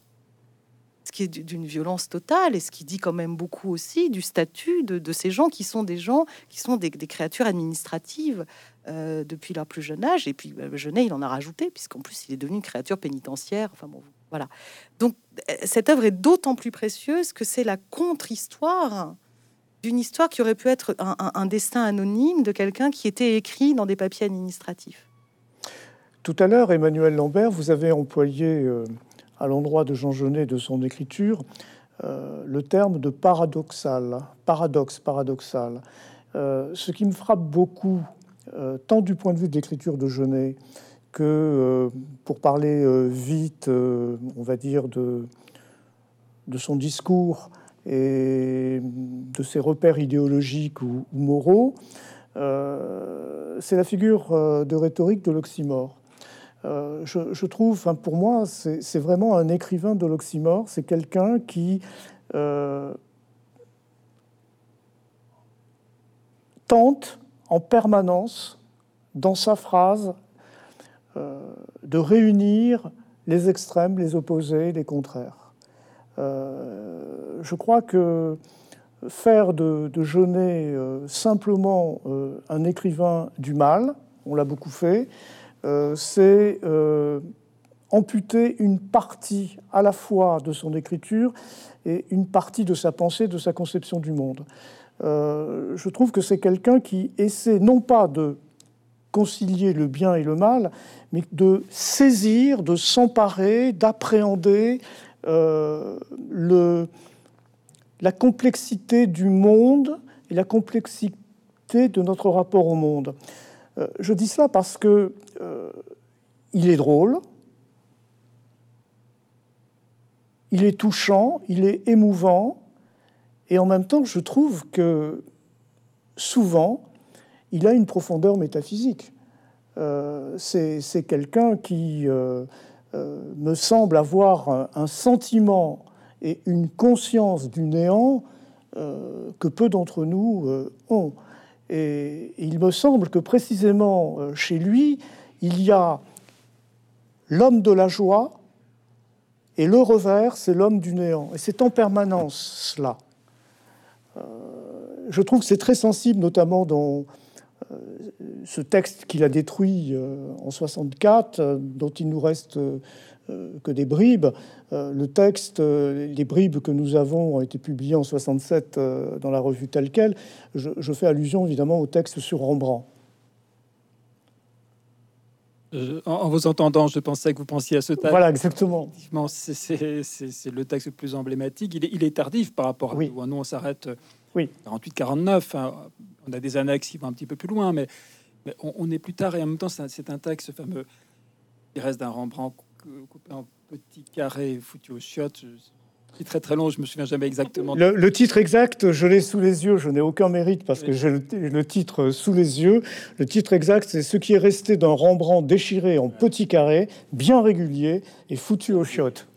Ce qui est d'une violence totale et ce qui dit quand même beaucoup aussi du statut de, ces gens qui sont des gens qui sont des, créatures administratives euh, depuis leur plus jeune âge. Et puis euh, Genet, il en a rajouté, puisqu'en plus il est devenu une créature pénitentiaire. Enfin bon, voilà. Donc euh, cette œuvre est d'autant plus précieuse que c'est la contre-histoire d'une histoire qui aurait pu être un, destin anonyme de quelqu'un qui était écrit dans des papiers administratifs.
Tout à l'heure, Emmanuel Lambert, vous avez employé à l'endroit de Jean Genet de son écriture le terme de paradoxal, paradoxe, paradoxal. Ce qui me frappe beaucoup, euh, tant du point de vue de l'écriture de Genet que, pour parler vite, on va dire, de, de son discours et de ses repères idéologiques ou, moraux, euh, c'est la figure euh, de rhétorique de l'oxymore. Euh, je, trouve, pour moi, c'est vraiment un écrivain de l'oxymore. C'est quelqu'un qui tente en permanence, dans sa phrase, de réunir les extrêmes, les opposés, les contraires. Euh, je crois que faire de, Jeunet euh, simplement euh, un écrivain du mal, on l'a beaucoup fait, c'est amputer une partie à la fois de son écriture et une partie de sa pensée, de sa conception du monde. Je trouve que c'est quelqu'un qui essaie non pas de concilier le bien et le mal, mais de saisir, de s'emparer, d'appréhender euh, la complexité du monde et la complexité de notre rapport au monde. Euh, je dis cela parce que euh, il est drôle, il est touchant, il est émouvant, et en même temps, je trouve que souvent, il a une profondeur métaphysique. Euh, c'est quelqu'un qui euh, euh, me semble avoir un, sentiment et une conscience du néant que peu d'entre nous ont. Et il me semble que précisément chez lui, il y a l'homme de la joie et le revers, c'est l'homme du néant. Et c'est en permanence cela. Je trouve que c'est très sensible, notamment dans euh, ce texte qu'il a détruit euh, en 64, euh, dont il nous reste que des bribes. Le texte, les bribes que nous avons ont été publiées en 67 dans la revue telle quelle. Je, fais allusion évidemment au texte sur Rembrandt.
En, vous entendant, je pensais que vous pensiez à ce texte.
Voilà, exactement.
C'est le texte le plus emblématique. Il est, il est tardif par rapport à oui. nous. Nous, on s'arrête oui. 48-49 on a des annexes qui vont un petit peu plus loin, mais, on, est plus tard et en même temps, c'est un, texte fameux qui reste d'un Rembrandt coupé en petits carrés, foutu au chiottes. C'est très très long, je me souviens jamais exactement.
Le, titre exact, je l'ai sous les yeux, je n'ai aucun mérite parce que j'ai le, titre sous les yeux. Le titre exact, c'est ce qui est resté d'un Rembrandt déchiré en petits carrés, bien régulier et foutu aux chiottes.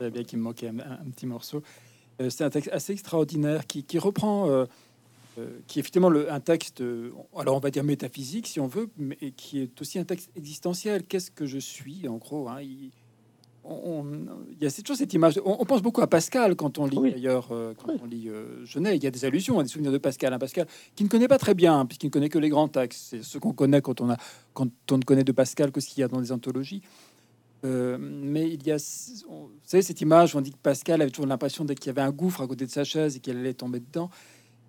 C'est bien qu'il me manquait un, petit morceau. Euh, c'est un texte assez extraordinaire qui, reprend euh, euh, qui est effectivement le, un texte, alors on va dire métaphysique si on veut, mais qui est aussi un texte existentiel. Qu'est-ce que je suis en gros hein, il, il, y a toujours cette image. On, pense beaucoup à Pascal quand on lit d'ailleurs, euh, quand on lit Genet. Il y a des allusions à des souvenirs de Pascal. Un Pascal qui ne connaît pas très bien, hein, puisqu'il ne connaît que les grands textes. C'est ce qu'on connaît quand on a, quand on ne connaît de Pascal que ce qu'il y a dans les anthologies. mais il y a, vous savez, cette image où on dit que Pascal avait toujours l'impression qu'il y avait un gouffre à côté de sa chaise et qu'elle allait tomber dedans.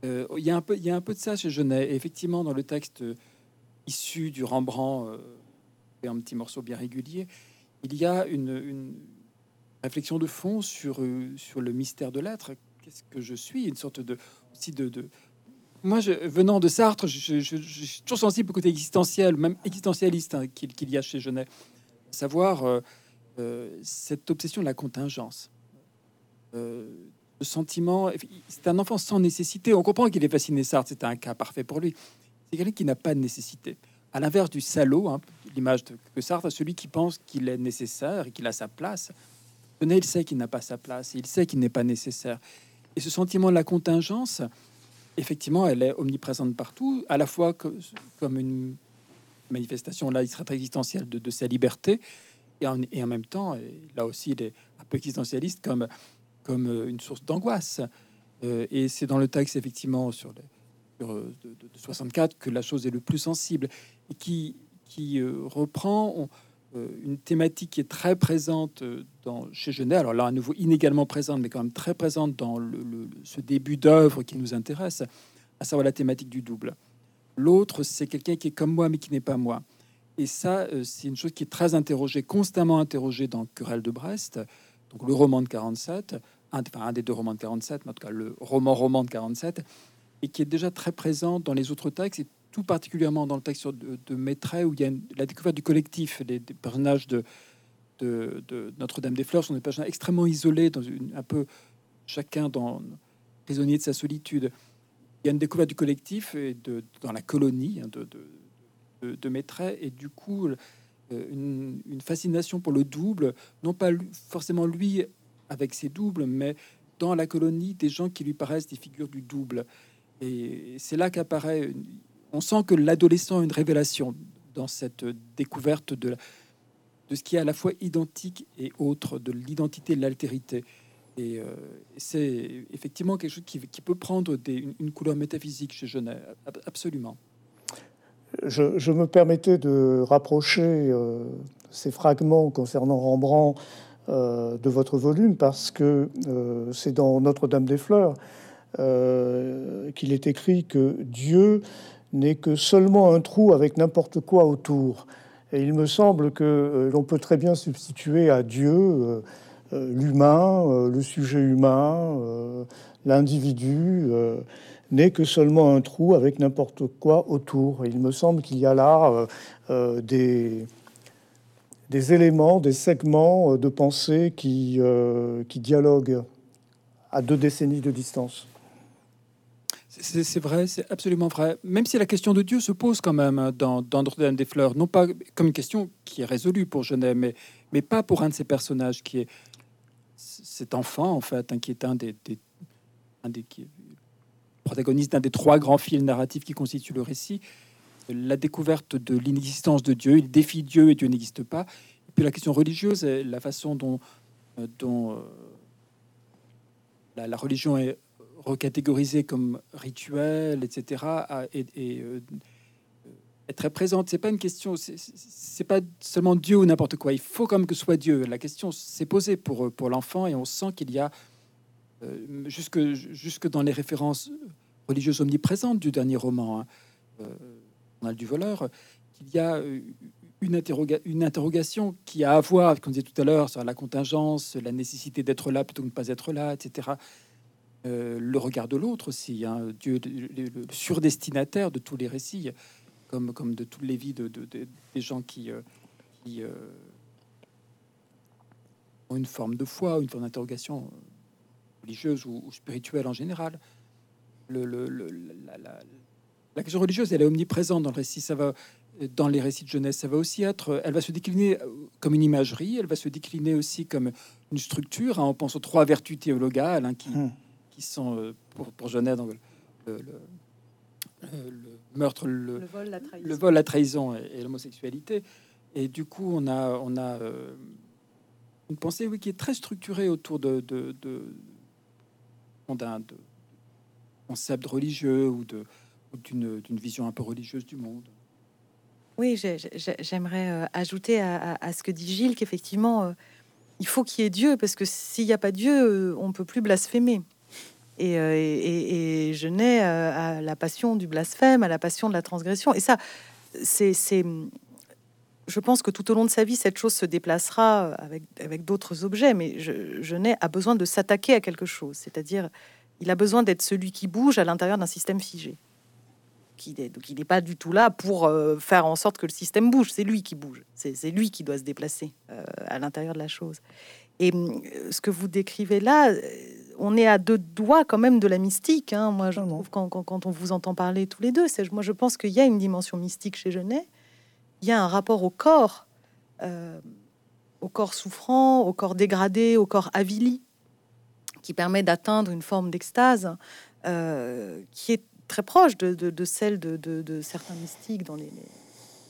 Euh, il, y a un peu, il y a un peu de ça chez Genet. effectivement, dans le texte euh, issu du Rembrandt, euh, et un petit morceau bien régulier, il y a une, réflexion de fond sur, sur le mystère de l'être. Qu'est-ce que je suis? Une sorte de aussi de, de... moi, venant de Sartre, je, suis toujours sensible au côté existentiel, même existentialiste hein, qu'il y a chez Genet, savoir cette obsession de la contingence sentiment. C'est un enfant sans nécessité. On comprend qu'il est fasciné Sartre, c'est un cas parfait pour lui. C'est quelqu'un qui n'a pas de nécessité. À l'inverse du salaud, hein, l'image que Sartre, celui qui pense qu'il est nécessaire et qu'il a sa place. Tenez, il sait qu'il n'a pas sa place, il sait qu'il n'est pas nécessaire. Et ce sentiment de la contingence, effectivement, elle est omniprésente partout, à la fois comme une manifestation, là, il serait existentielle de, sa liberté, et en, même temps, là aussi, il est un peu existentialiste, comme une source d'angoisse. Euh, et c'est dans le texte, effectivement, sur, les, euh, de, 64 que la chose est le plus sensible et qui, qui reprend une thématique qui est très présente dans, chez Genet. Alors là, à nouveau, inégalement présente, mais quand même très présente dans le, ce début d'œuvre qui nous intéresse, à savoir la thématique du double. L'autre, c'est quelqu'un qui est comme moi, mais qui n'est pas moi. Et ça, c'est une chose qui est très interrogée, constamment interrogée dans Querelle de Brest donc le roman de 47, un, un des deux romans de 47, mais en tout cas le roman-roman de 47, et qui est déjà très présent dans les autres textes, et tout particulièrement dans le texte de, de où il y a la découverte du collectif, des, personnages de, de, Notre-Dame des Fleurs sont des personnages extrêmement isolés, un peu chacun dans prisonnier de sa solitude. Il y a une découverte du collectif et de, dans la colonie hein, de, de, et du coup euh, une, fascination pour le double, non pas forcément lui avec ses doubles, mais dans la colonie des gens qui lui paraissent des figures du double. Et c'est là qu'apparaît, on sent que l'adolescent a une révélation dans cette découverte de, de ce qui est à la fois identique et autre, de l'identité de l'altérité. Et euh, c'est effectivement quelque chose qui, peut prendre une, couleur métaphysique chez Genet, absolument.
Je, me permettais de rapprocher euh, ces fragments concernant Rembrandt euh, de votre volume parce que c'est dans Notre-Dame des Fleurs qu'il est écrit que Dieu n'est que seulement un trou avec n'importe quoi autour. Et il me semble que l'on peut très bien substituer à Dieu euh, l'humain, euh, le sujet humain, euh, l'individu n'est que seulement un trou avec n'importe quoi autour. il me semble qu'il y a là des, des éléments, des segments de pensée qui, qui dialoguent à deux décennies de distance.
C'est vrai, c'est absolument vrai. Même si la question de Dieu se pose quand même dans, dans Notre-Dame des Fleurs, non pas comme une question qui est résolue pour Genève, mais, mais pas pour un de ces personnages qui est, cet enfant, en fait, hein, qui est un des, un des protagonistes d'un des trois grands films narratifs qui constituent le récit, la découverte de l'inexistence de Dieu, il défie Dieu et Dieu n'existe pas. Et puis la question religieuse, la façon dont, euh, dont euh, la, religion est recatégorisée comme rituel, etc., et, euh, très présente. C'est pas une question, c'est pas seulement Dieu ou n'importe quoi. Il faut comme que soit Dieu. La question s'est posée pour pour l'enfant et on sent qu'il y a euh, jusque jusque dans les références religieuses omniprésentes du dernier roman, hein, euh, du voleur, qu'il y a euh, une, interroga une interrogation qui a à voir, comme on disait tout à l'heure, sur la contingence, la nécessité d'être là plutôt que de ne pas être là, etc. Euh, le regard de l'autre aussi, hein, Dieu, le, le, surdestinataire de tous les récits comme, comme de toutes les vies de, des gens qui, euh, qui euh, ont une forme de foi, une forme d'interrogation religieuse ou, spirituelle en général. Le, la, question religieuse, elle est omniprésente dans le récit. Ça va dans les récits de jeunesse, ça va aussi être. Elle va se décliner comme une imagerie. Elle va se décliner aussi comme une structure. Hein. on pense aux trois vertus théologales hein, qui, mmh. Qui sont euh, pour, pour Genève le, le meurtre, le, vol, la trahison, et, l'homosexualité. Et du coup, on a, on a euh, une pensée oui, qui est très structurée autour de, de, d'un concept religieux ou de d'une vision un peu religieuse du monde.
Oui, j'aimerais euh, ajouter à, ce que dit Gilles qu'effectivement, euh, il faut qu'il y ait Dieu, parce que s'il n'y a pas Dieu, on peut plus blasphémer. Euh, et, et, je nais euh, à la passion du blasphème, à la passion de la transgression. Et ça, c'est, je pense que tout au long de sa vie, cette chose se déplacera avec, d'autres objets, mais je, nais a besoin de s'attaquer à quelque chose, c'est-à-dire il a besoin d'être celui qui bouge à l'intérieur d'un système figé. Il n'est pas du tout là pour euh, faire en sorte que le système bouge, c'est lui qui bouge, c'est lui qui doit se déplacer à l'intérieur de la chose. Et ce que vous décrivez là, on est à deux doigts quand même de la mystique. Hein. Moi, je trouve quand, on vous entend parler tous les deux, c'est moi je pense qu'il y a une dimension mystique chez Genet. Il y a un rapport au corps, euh, au corps souffrant, au corps dégradé, au corps avili, qui permet d'atteindre une forme d'extase euh, qui est très proche de, celle de, certains mystiques dans les,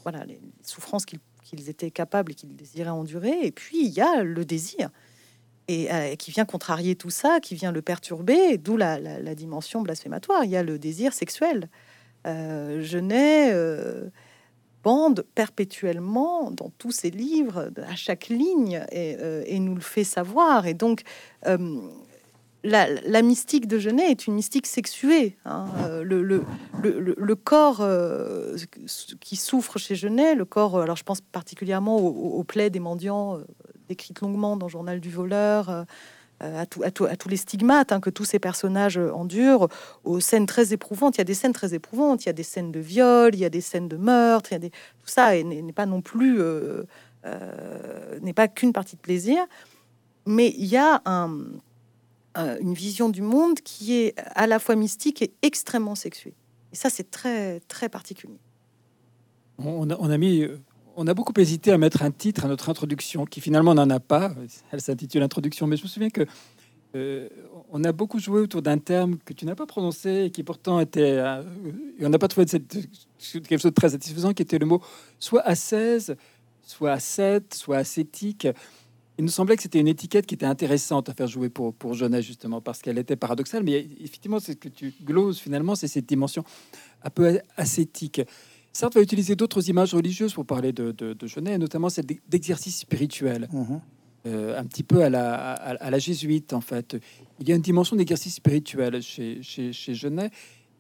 voilà les souffrances qu'ils étaient capables et qu'ils désiraient endurer. Et puis il y a le désir euh, et qui vient contrarier tout ça, qui vient le perturber, d'où la, dimension blasphématoire. Il y a le désir sexuel. Euh, Genet euh, bande perpétuellement dans tous ses livres, à chaque ligne, et, euh, nous le fait savoir. Et donc, la, mystique de Genet est une mystique sexuée. Hein. Le, corps qui souffre chez Genet, le corps, alors je pense particulièrement aux, aux plaies des mendiants décrite longuement dans Journal du voleur, euh, à, tout, à, tous les stigmates hein, que tous ces personnages endurent, aux scènes très éprouvantes. Il y a des scènes très éprouvantes, il y a des scènes de viol, il y a des scènes de meurtre, il y a des... tout ça n'est pas non plus euh, euh, n'est pas qu'une partie de plaisir, mais il y a un, une vision du monde qui est à la fois mystique et extrêmement sexuée. Et ça, c'est très, très particulier.
On a, mis, on a beaucoup hésité à mettre un titre à notre introduction, qui finalement n'en a pas. Elle s'intitule Introduction, mais je me souviens que euh, on a beaucoup joué autour d'un terme que tu n'as pas prononcé et qui pourtant était. Euh, on n'a pas trouvé de cette, quelque chose de très satisfaisant, qui était le mot soit ascèse, soit ascète, soit ascétique. Il nous semblait que c'était une étiquette qui était intéressante à faire jouer pour, pour Jeunesse, justement, parce qu'elle était paradoxale. Mais effectivement, c'est ce que tu gloses finalement, c'est cette dimension un peu ascétique. Sartre va utiliser d'autres images religieuses pour parler de, de, de notamment celle d'exercice spirituel. Mm-hmm. Euh, un petit peu à la, à, la, jésuite, en fait. Il y a une dimension d'exercice spirituel chez, chez, chez Genet.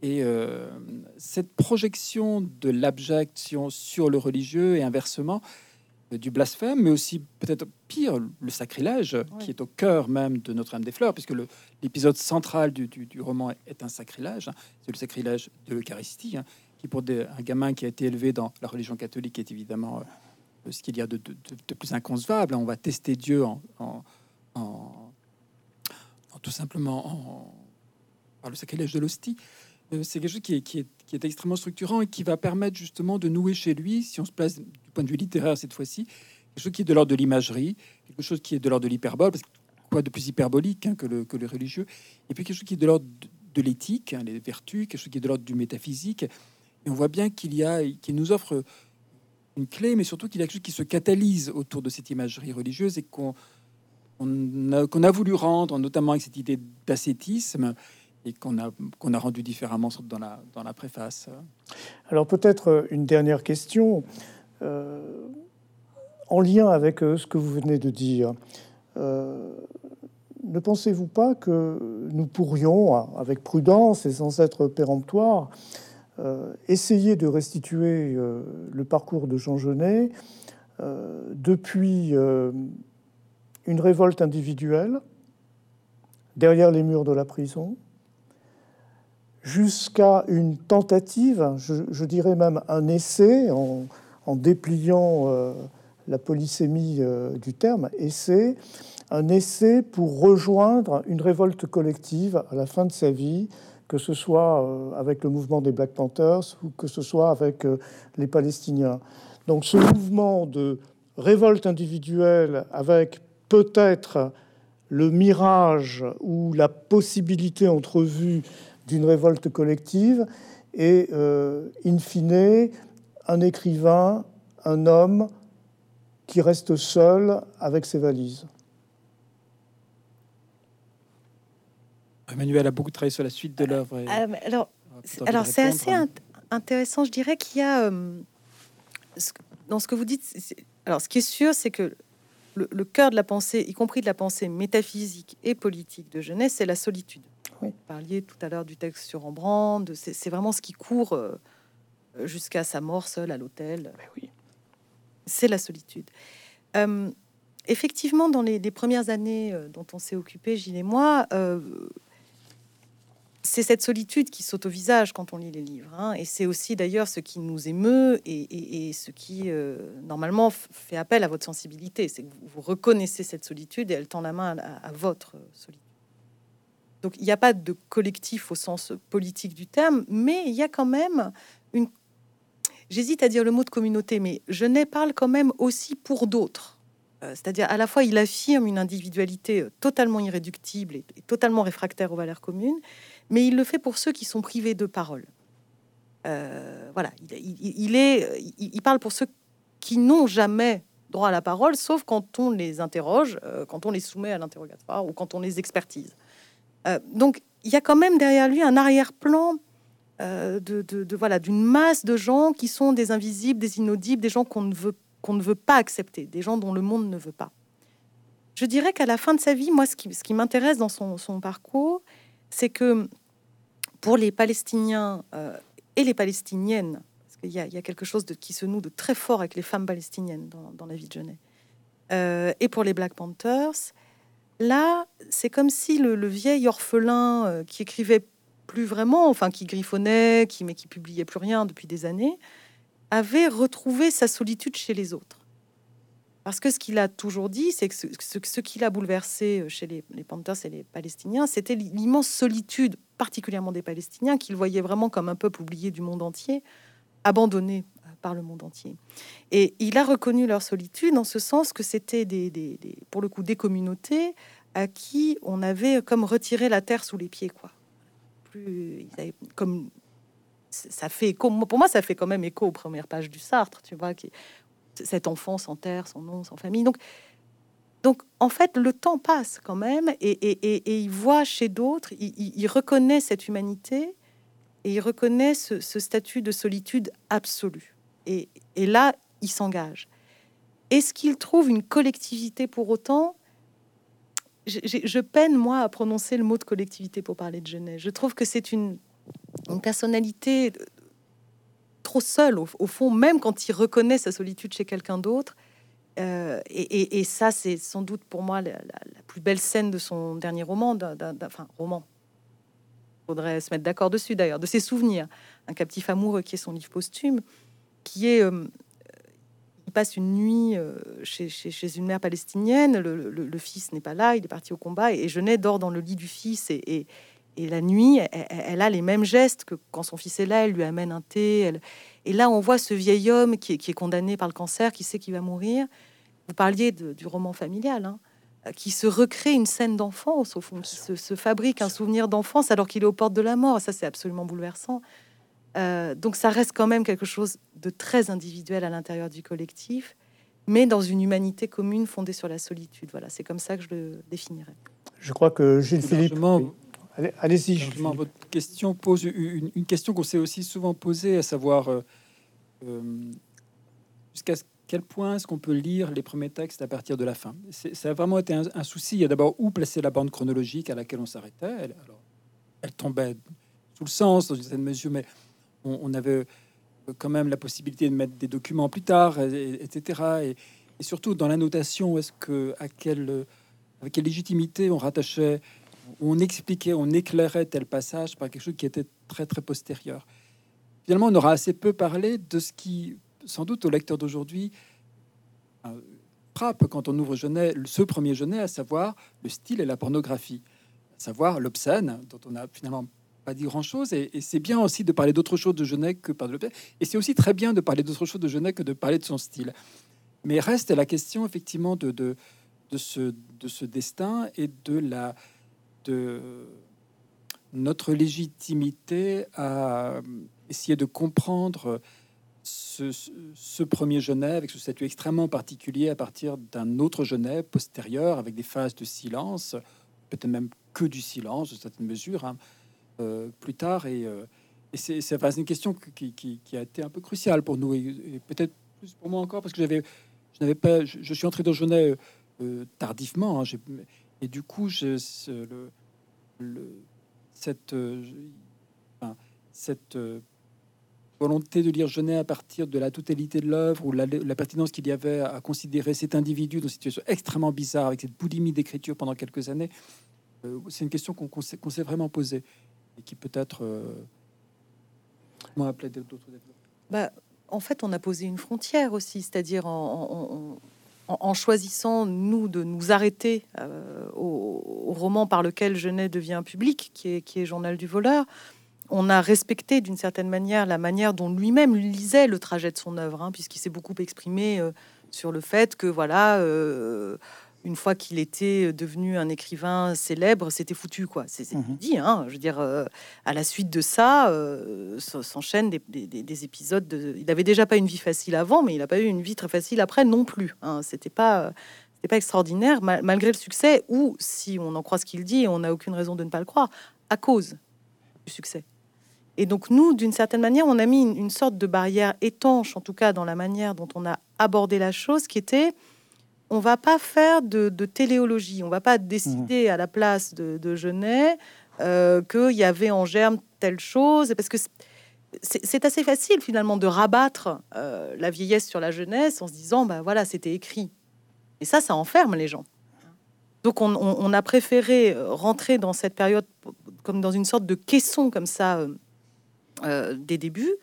Et euh, cette projection de l'abjection sur le religieux et inversement, euh, du blasphème, mais aussi peut-être pire, le sacrilège, qui est au cœur même de Notre-Dame des Fleurs, puisque l'épisode central du, du, roman est un sacrilège, hein. c'est le sacrilège de l'Eucharistie, hein, qui pour un gamin qui a été élevé dans la religion catholique est évidemment ce qu'il y a de, plus inconcevable. On va tester Dieu en, tout simplement par le sacrilège de l'hostie. Euh, c'est quelque chose qui est, extrêmement structurant et qui va permettre justement de nouer chez lui, si on se place du point de vue littéraire cette fois-ci, quelque chose qui est de l'ordre de l'imagerie, quelque chose qui est de l'ordre de l'hyperbole, parce quoi de plus hyperbolique hein, que, le, que le religieux, et puis quelque chose qui est de l'ordre de, l'éthique, hein, les vertus, quelque chose qui est de l'ordre du métaphysique. On voit bien qu'il y a, qu'il nous offre une clé, mais surtout qu'il y a quelque chose qui se catalyse autour de cette imagerie religieuse et qu'on a, voulu rendre, notamment avec cette idée d'ascétisme, et qu'on a, rendu différemment dans la, dans la préface.
Alors peut-être une dernière question, euh, en lien avec euh, ce que vous venez de dire. Euh, ne pensez-vous pas que nous pourrions, avec prudence et sans être péremptoire, euh, essayer de restituer euh, le parcours de Jean Genet euh, depuis une révolte individuelle derrière les murs de la prison, jusqu'à une tentative, je, dirais même un essai, en, en dépliant la polysémie du terme, essai, un essai pour rejoindre une révolte collective à la fin de sa vie que ce soit euh, avec le mouvement des Black Panthers ou que ce soit avec euh, les Palestiniens. Donc ce mouvement de révolte individuelle avec peut-être le mirage ou la possibilité entrevue d'une révolte collective et, euh, in fine, un écrivain, un homme qui reste seul avec ses valises.
Emmanuel a beaucoup travaillé sur la suite de l'œuvre.
Euh, alors, alors c'est assez intéressant. Je dirais qu'il y a euh, dans ce que vous dites. Alors, ce qui est sûr, c'est que le, cœur de la pensée, y compris de la pensée métaphysique et politique de jeunesse, c'est la solitude. Oui. Vous parliez tout à l'heure du texte sur Rembrandt. C'est vraiment ce qui court euh, jusqu'à sa mort seule à l'hôtel. Oui. C'est la solitude. effectivement, dans les, les, premières années dont on s'est occupé, Gilles et moi, c'est cette solitude qui saute au visage quand on lit les livres. Hein. et c'est aussi d'ailleurs ce qui nous émeut et, ce qui, euh, normalement, fait appel à votre sensibilité. C'est que vous, reconnaissez cette solitude et elle tend la main à, votre solitude. Donc il n'y a pas de collectif au sens politique du terme, mais il y a quand même une... J'hésite à dire le mot de communauté, mais je n'ai parle quand même aussi pour d'autres. Euh, c'est-à-dire à la fois il affirme une individualité totalement irréductible et totalement réfractaire aux valeurs communes, mais il le fait pour ceux qui sont privés de parole. Euh, voilà, il, est, il, parle pour ceux qui n'ont jamais droit à la parole, sauf quand on les interroge, euh, quand on les soumet à l'interrogatoire ou quand on les expertise. Euh, donc, il y a quand même derrière lui un arrière-plan de, voilà d'une masse de gens qui sont des invisibles, des inaudibles, des gens qu'on ne veut qu'on ne veut pas accepter, des gens dont le monde ne veut pas. Je dirais qu'à la fin de sa vie, moi, ce qui, m'intéresse dans son parcours, c'est que pour les Palestiniens euh, et les Palestiniennes, parce qu'il y, a quelque chose qui se noue de très fort avec les femmes palestiniennes dans, la vie de Genève, euh, et pour les Black Panthers, là, c'est comme si le, vieil orphelin euh, qui écrivait plus vraiment, enfin qui griffonnait, qui, mais qui publiait plus rien depuis des années, avait retrouvé sa solitude chez les autres. Parce que ce qu'il a toujours dit, c'est que ce, ce, qui l'a bouleversé chez les, les Panthers et les Palestiniens, c'était l'immense solitude, particulièrement des Palestiniens, qu'ils voyaient vraiment comme un peuple oublié du monde entier, abandonné par le monde entier. Et il a reconnu leur solitude en ce sens que c'était des, pour le coup des communautés à qui on avait comme retiré la terre sous les pieds, quoi. Plus, comme ça fait. Pour moi, ça fait quand même écho aux premières pages du Sartre, tu vois, qui cet enfant sans terre, sans nom, sans famille. Donc, donc en fait, le temps passe quand même, et, et, et, il voit chez d'autres, il, reconnaît cette humanité, et il reconnaît ce, statut de solitude absolue. Et, là, il s'engage. Est-ce qu'il trouve une collectivité pour autant? Je, peine, moi, à prononcer le mot de collectivité pour parler de Genève. Je trouve que c'est une, une, personnalité trop seule, au, fond, même quand il reconnaît sa solitude chez quelqu'un d'autre. Euh, et, ça, c'est sans doute pour moi la, plus belle scène de son dernier roman, d'un, enfin, roman. Faudrait se mettre d'accord dessus d'ailleurs, de ses souvenirs. Un captif amoureux qui est son livre posthume, qui est euh, passe une nuit euh, chez, une mère palestinienne. Le, fils n'est pas là, il est parti au combat. Et Genet dort dans le lit du fils. Et, la nuit, elle, a les mêmes gestes que quand son fils est là. Elle lui amène un thé. Et là, on voit ce vieil homme qui est, condamné par le cancer, qui sait qu'il va mourir. Vous parliez du roman familial, hein, qui se recrée une scène d'enfance, au fond, qui se, se fabrique un souvenir d'enfance alors qu'il est aux portes de la mort. Ça, c'est absolument bouleversant. Euh, donc ça reste quand même quelque chose de très individuel à l'intérieur du collectif, mais dans une humanité commune fondée sur la solitude. Voilà, c'est comme ça que je le définirais.
Je crois que Gilles Philippe.
Allez-y. votre question pose une, question qu'on s'est aussi souvent posée, à savoir euh, euh, jusqu'à quel point est-ce qu'on peut lire les premiers textes à partir de la fin? Ça a vraiment été un, souci. Il y a d'abord où placer la bande chronologique à laquelle on s'arrêtait. Elle, tombait sous le sens dans une certaine mesure, mais on, avait quand même la possibilité de mettre des documents plus tard, etc. Et, surtout dans la notation, est-ce que à quelle, avec quelle légitimité on rattachait, on expliquait, on éclairait tel passage par quelque chose qui était très très postérieur. Finalement, on aura assez peu parlé de ce qui, sans doute, au lecteur d'aujourd'hui euh, frappe quand on ouvre Genet, ce premier Genet, à savoir le style et la pornographie, à savoir l'obscène, dont on a finalement pas dit grand-chose. Et, c'est bien aussi de parler d'autre chose de Genet que par de Et c'est aussi très bien de parler d'autre chose de Genet que de parler de son style. Mais reste la question effectivement de, de, ce, de ce destin et de la de notre légitimité à essayer de comprendre ce, premier Genet avec ce statut extrêmement particulier à partir d'un autre Genet postérieur avec des phases de silence, peut-être même que du silence de certaines mesures. Hein. Euh, plus tard. Et, euh, et c'est une question qui, qui, a été un peu cruciale pour nous, et, peut-être plus pour moi encore, parce que j'avais, je n'avais pas, je, suis entré dans Genève euh, tardivement, hein, et du coup, je, le, le, cette, cette volonté de lire Genet à partir de la totalité de l'œuvre ou la, pertinence qu'il y avait à considérer cet individu dans une situation extrêmement bizarre avec cette boulimie d'écriture pendant quelques années, c'est une question qu'on s'est vraiment posée et qui peut-être euh, moi appelé d'autres
bah, En fait, on a posé une frontière aussi, c'est-à-dire en, choisissant, nous, de nous arrêter euh, au, roman par lequel Genet devient public, qui est, Journal du voleur. On a respecté d'une certaine manière la manière dont lui-même lisait le trajet de son œuvre, hein, puisqu'il s'est beaucoup exprimé euh, sur le fait que, voilà, une fois qu'il était devenu un écrivain célèbre, c'était foutu, quoi. C'est mhm. dit, hein. Je veux dire, euh, à la suite de ça, euh, s'enchaînent des, épisodes. De... Il avait déjà pas une vie facile avant, mais il n'a pas eu une vie très facile après non plus. Hein. C'était pas, c'était pas extraordinaire, malgré le succès. Ou si on en croit ce qu'il dit, et on n'a aucune raison de ne pas le croire, à cause du succès. Et donc nous, d'une certaine manière, on a mis une sorte de barrière étanche, en tout cas dans la manière dont on a abordé la chose, qui était on va pas faire de, téléologie, on va pas décider à la place de, de Genet euh, qu'il y avait en germe telle chose, parce que c'est assez facile finalement de rabattre euh, la vieillesse sur la jeunesse en se disant, bah voilà, c'était écrit. Et ça, ça enferme les gens. Donc on, a préféré rentrer dans cette période comme dans une sorte de caisson comme ça euh, des débuts,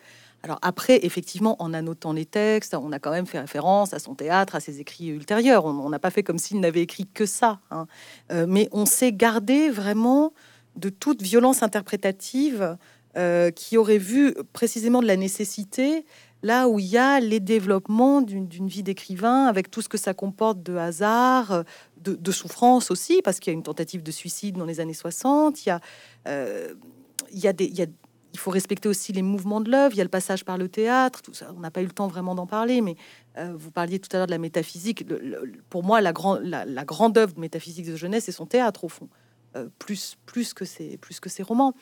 Alors après, effectivement, en annotant les textes, on a quand même fait référence à son théâtre, à ses écrits ultérieurs. On n'a pas fait comme s'il n'avait écrit que ça. Hein. Euh, mais on s'est gardé vraiment de toute violence interprétative euh, qui aurait vu précisément de la nécessité là où il y a les développements d'une vie d'écrivain avec tout ce que ça comporte de hasard, de, souffrance aussi, parce qu'il y a une tentative de suicide dans les années 60. Il y a, euh, il y a des, il faut respecter aussi les mouvements de l'œuvre. Il y a le passage par le théâtre, tout ça. On n'a pas eu le temps vraiment d'en parler, mais euh, vous parliez tout à l'heure de la métaphysique. pour moi, la, la, grande œuvre de métaphysique de jeunesse, c'est son théâtre au fond, euh, plus, que ses, romans.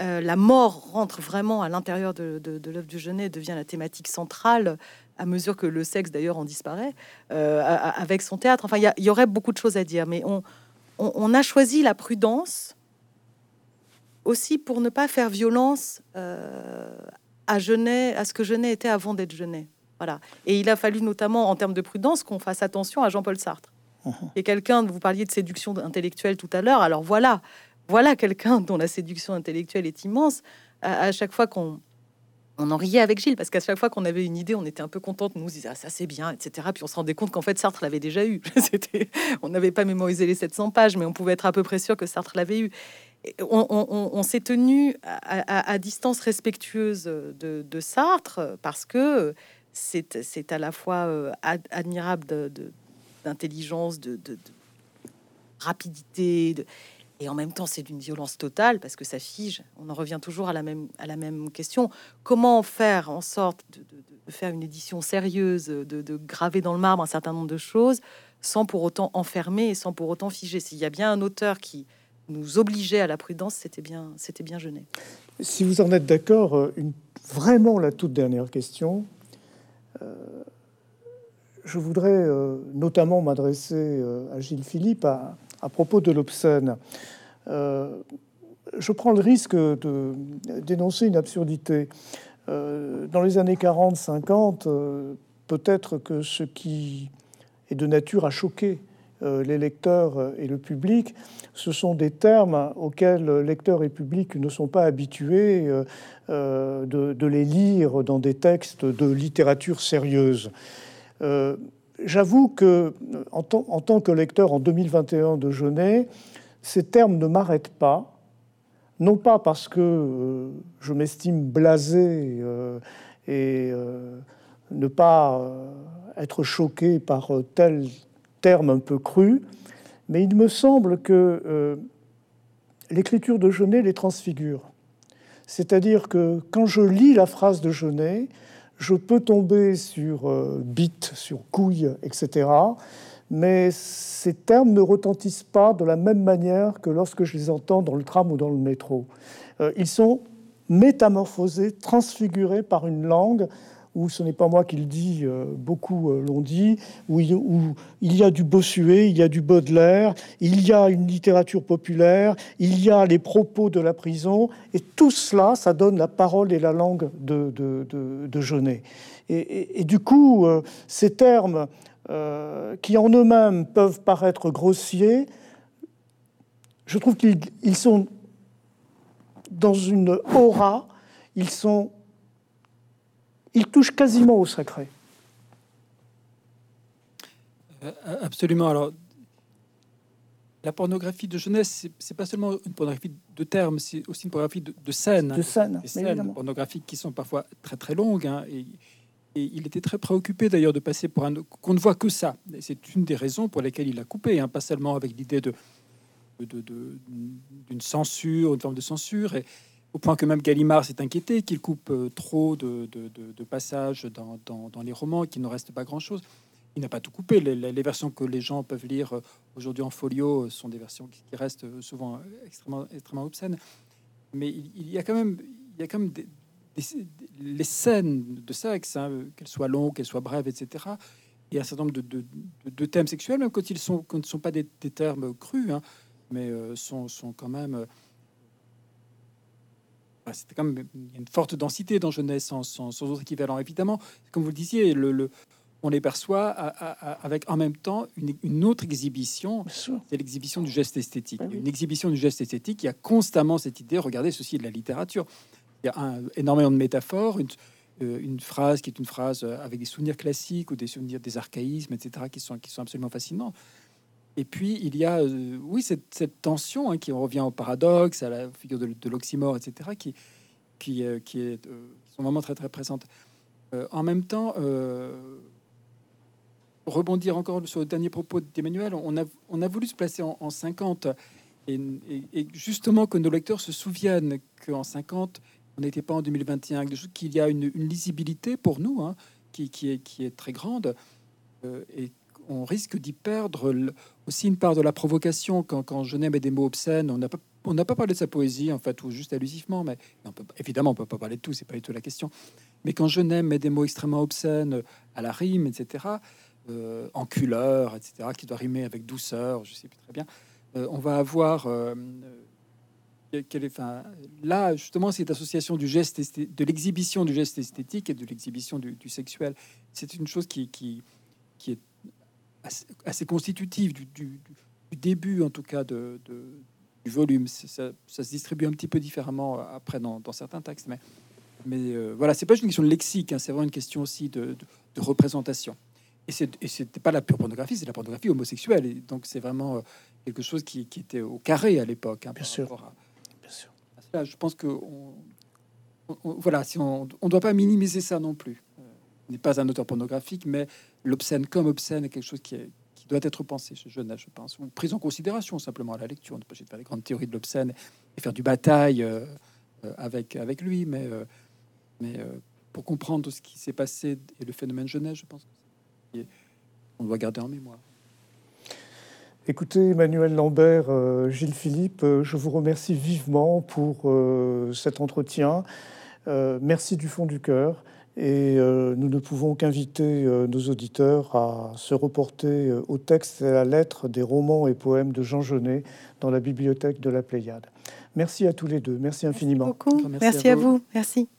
Euh, la mort rentre vraiment à l'intérieur de, l'œuvre du Genet, devient la thématique centrale à mesure que le sexe d'ailleurs en disparaît avec son théâtre. Enfin, il y, aurait beaucoup de choses à dire, mais on a choisi la prudence aussi pour ne pas faire violence euh, à Genet, à ce que Genet était avant d'être Genet. Voilà. Et il a fallu notamment, en termes de prudence, qu'on fasse attention à Jean-Paul Sartre. Uh-huh. Et quelqu'un, vous parliez de séduction intellectuelle tout à l'heure, alors voilà, voilà quelqu'un dont la séduction intellectuelle est immense. À, chaque fois qu'on on en riait avec Gilles parce qu'à chaque fois qu'on avait une idée, on était un peu contente, nous on disait ah, ça c'est bien, etc. Puis on se rendait compte qu'en fait Sartre l'avait déjà eu. On n'avait pas mémorisé les 700 pages, mais on pouvait être à peu près sûr que Sartre l'avait eu on, s'est tenu à, distance respectueuse de, Sartre parce que c'est à la fois euh, admirable d'intelligence, de, rapidité, et en même temps c'est d'une violence totale parce que ça fige. On en revient toujours à la même, à la même question. Comment faire en sorte de, faire une édition sérieuse, de, graver dans le marbre un certain nombre de choses sans pour autant enfermer et sans pour autant figer? S'il y a bien un auteur qui nous obligeait à la prudence, c'était bien, c'était bien Genet.
Si vous en êtes d'accord, euh, vraiment la toute dernière question. Euh, je voudrais euh, notamment m'adresser à Gilles Philippe à, propos de l'obscène. je prends le risque de dénoncer une absurdité. dans les années 40-50, peut-être que ce qui est de nature à choquer les lecteurs et le public, ce sont des termes auxquels lecteurs et public ne sont pas habitués euh, euh, de, les lire dans des textes de littérature sérieuse. J'avoue que, en, tant que lecteur en 2021 de Genet, ces termes ne m'arrêtent pas, non pas parce que je m'estime blasé et ne pas être choqué par tel terme un peu cru, mais il me semble que euh, l'écriture de Genet les transfigure. C'est-à-dire que quand je lis la phrase de Genet, je peux tomber sur euh, bite, sur couille, etc. Mais ces termes ne retentissent pas de la même manière que lorsque je les entends dans le tram ou dans le métro. Euh, ils sont métamorphosés, transfigurés par une langue où ce n'est pas moi qui le dis, euh, beaucoup euh, l'ont dit, où il, y a du Bossuet, il y a du Baudelaire, il y a une littérature populaire, il y a les propos de la prison, et tout cela, ça donne la parole et la langue de, de, de, Genet. Et, du coup, euh, ces termes qui en eux-mêmes peuvent paraître grossiers, je trouve qu'ils sont dans une aura, ils sont il touche quasiment au sacré.
Euh, absolument. Alors, la pornographie de jeunesse, c'est pas seulement une pornographie de termes, c'est aussi une pornographie de, de scènes.
De scènes,
scènes pornographiques qui sont parfois très très longues. Hein, et, il était très préoccupé d'ailleurs de passer pour un qu'on ne voit que ça. C'est une des raisons pour lesquelles il a coupé, hein, pas seulement avec l'idée de d'une censure, une forme de censure. Et, au point que même Gallimard s'est inquiété qu'il coupe euh, trop de, passages dans, les romans, qu'il ne reste pas grand-chose. Il n'a pas tout coupé. Les, versions que les gens peuvent lire euh, aujourd'hui en folio euh, sont des versions qui, restent souvent extrêmement, extrêmement obscènes. Mais il, y a quand même, il y a quand même des, les scènes de sexe, hein, qu'elles soient longues, qu'elles soient brèves, etc. Il y a un certain nombre de, thèmes sexuels, même quand ils sont, quand ne sont pas des, termes crus, hein, mais sont, sont quand même c'était quand même une forte densité dans Jeunesse sans, sans, autre équivalent. Évidemment, comme vous le disiez, le, on les perçoit avec en même temps une, autre exhibition, c'est l'exhibition du geste esthétique. Une exhibition du geste esthétique, il y a constamment cette idée, regardez, ceci est de la littérature. Il y a un, énormément de métaphores, une, une phrase qui est une phrase avec des souvenirs classiques ou des souvenirs des archaïsmes, etc., qui sont, qui sont absolument fascinants. Et puis, il y a, oui, cette, tension hein, qui revient au paradoxe, à la figure de, l'oxymore, etc., qui, qui, qui, est, qui sont vraiment très, très présentes. en même temps, rebondir encore sur le dernier propos d'Emmanuel, on a, on a voulu se placer en, 50 et, justement que nos lecteurs se souviennent qu'en 50, on n'était pas en 2021, qu'il y a une, lisibilité pour nous hein, qui, qui, est, qui est très grande euh, et on risque d'y perdre aussi une part de la provocation quand, je n'aime des mots obscènes. On n'a pas, pas parlé de sa poésie en fait ou juste allusivement, mais évidemment on peut pas parler de tout, c'est pas du tout la question. Mais quand je n'aime des mots extrêmement obscènes à la rime, etc euh, enculeur, etc., qui doit rimer avec douceur, je sais plus très bien. Euh, on va avoir euh, enfin, là justement cette association du geste, de l'exhibition du geste esthétique et de l'exhibition du, sexuel, c'est une chose qui, assez, constitutive du, du, début en tout cas de, du volume. Ça, ça, se distribue un petit peu différemment après dans, dans certains textes, mais mais voilà, c'est pas une question de lexique, hein, c'est vraiment une question aussi de, de représentation. Et c'était pas la pure pornographie, c'est la pornographie homosexuelle. Et donc c'est vraiment euh, quelque chose qui, était au carré à l'époque.
Hein, bien, sûr.
bien sûr. je pense que voilà, si on ne doit pas minimiser ça non plus. Euh, n'est pas un auteur pornographique, mais l'obscène comme obscène est quelque chose qui, doit être pensé chez Jeunesse, je pense, ou pris en considération simplement à la lecture. On ne peut pas faire des grandes théories de l'obscène et faire du bataille euh, avec, avec lui, mais, mais pour comprendre ce qui s'est passé et le phénomène Jeunesse, je pense que on doit garder en mémoire.
Écoutez, Emmanuel Lambert, euh, Gilles Philippe, euh, je vous remercie vivement pour euh, cet entretien. merci du fond du cœur. Et nous ne pouvons qu'inviter nos auditeurs à se reporter au texte et à la lettre des romans et poèmes de Jean Genet dans la bibliothèque de la Pléiade. Merci à tous les deux. Merci infiniment.
Merci, beaucoup. merci, à vous. Merci.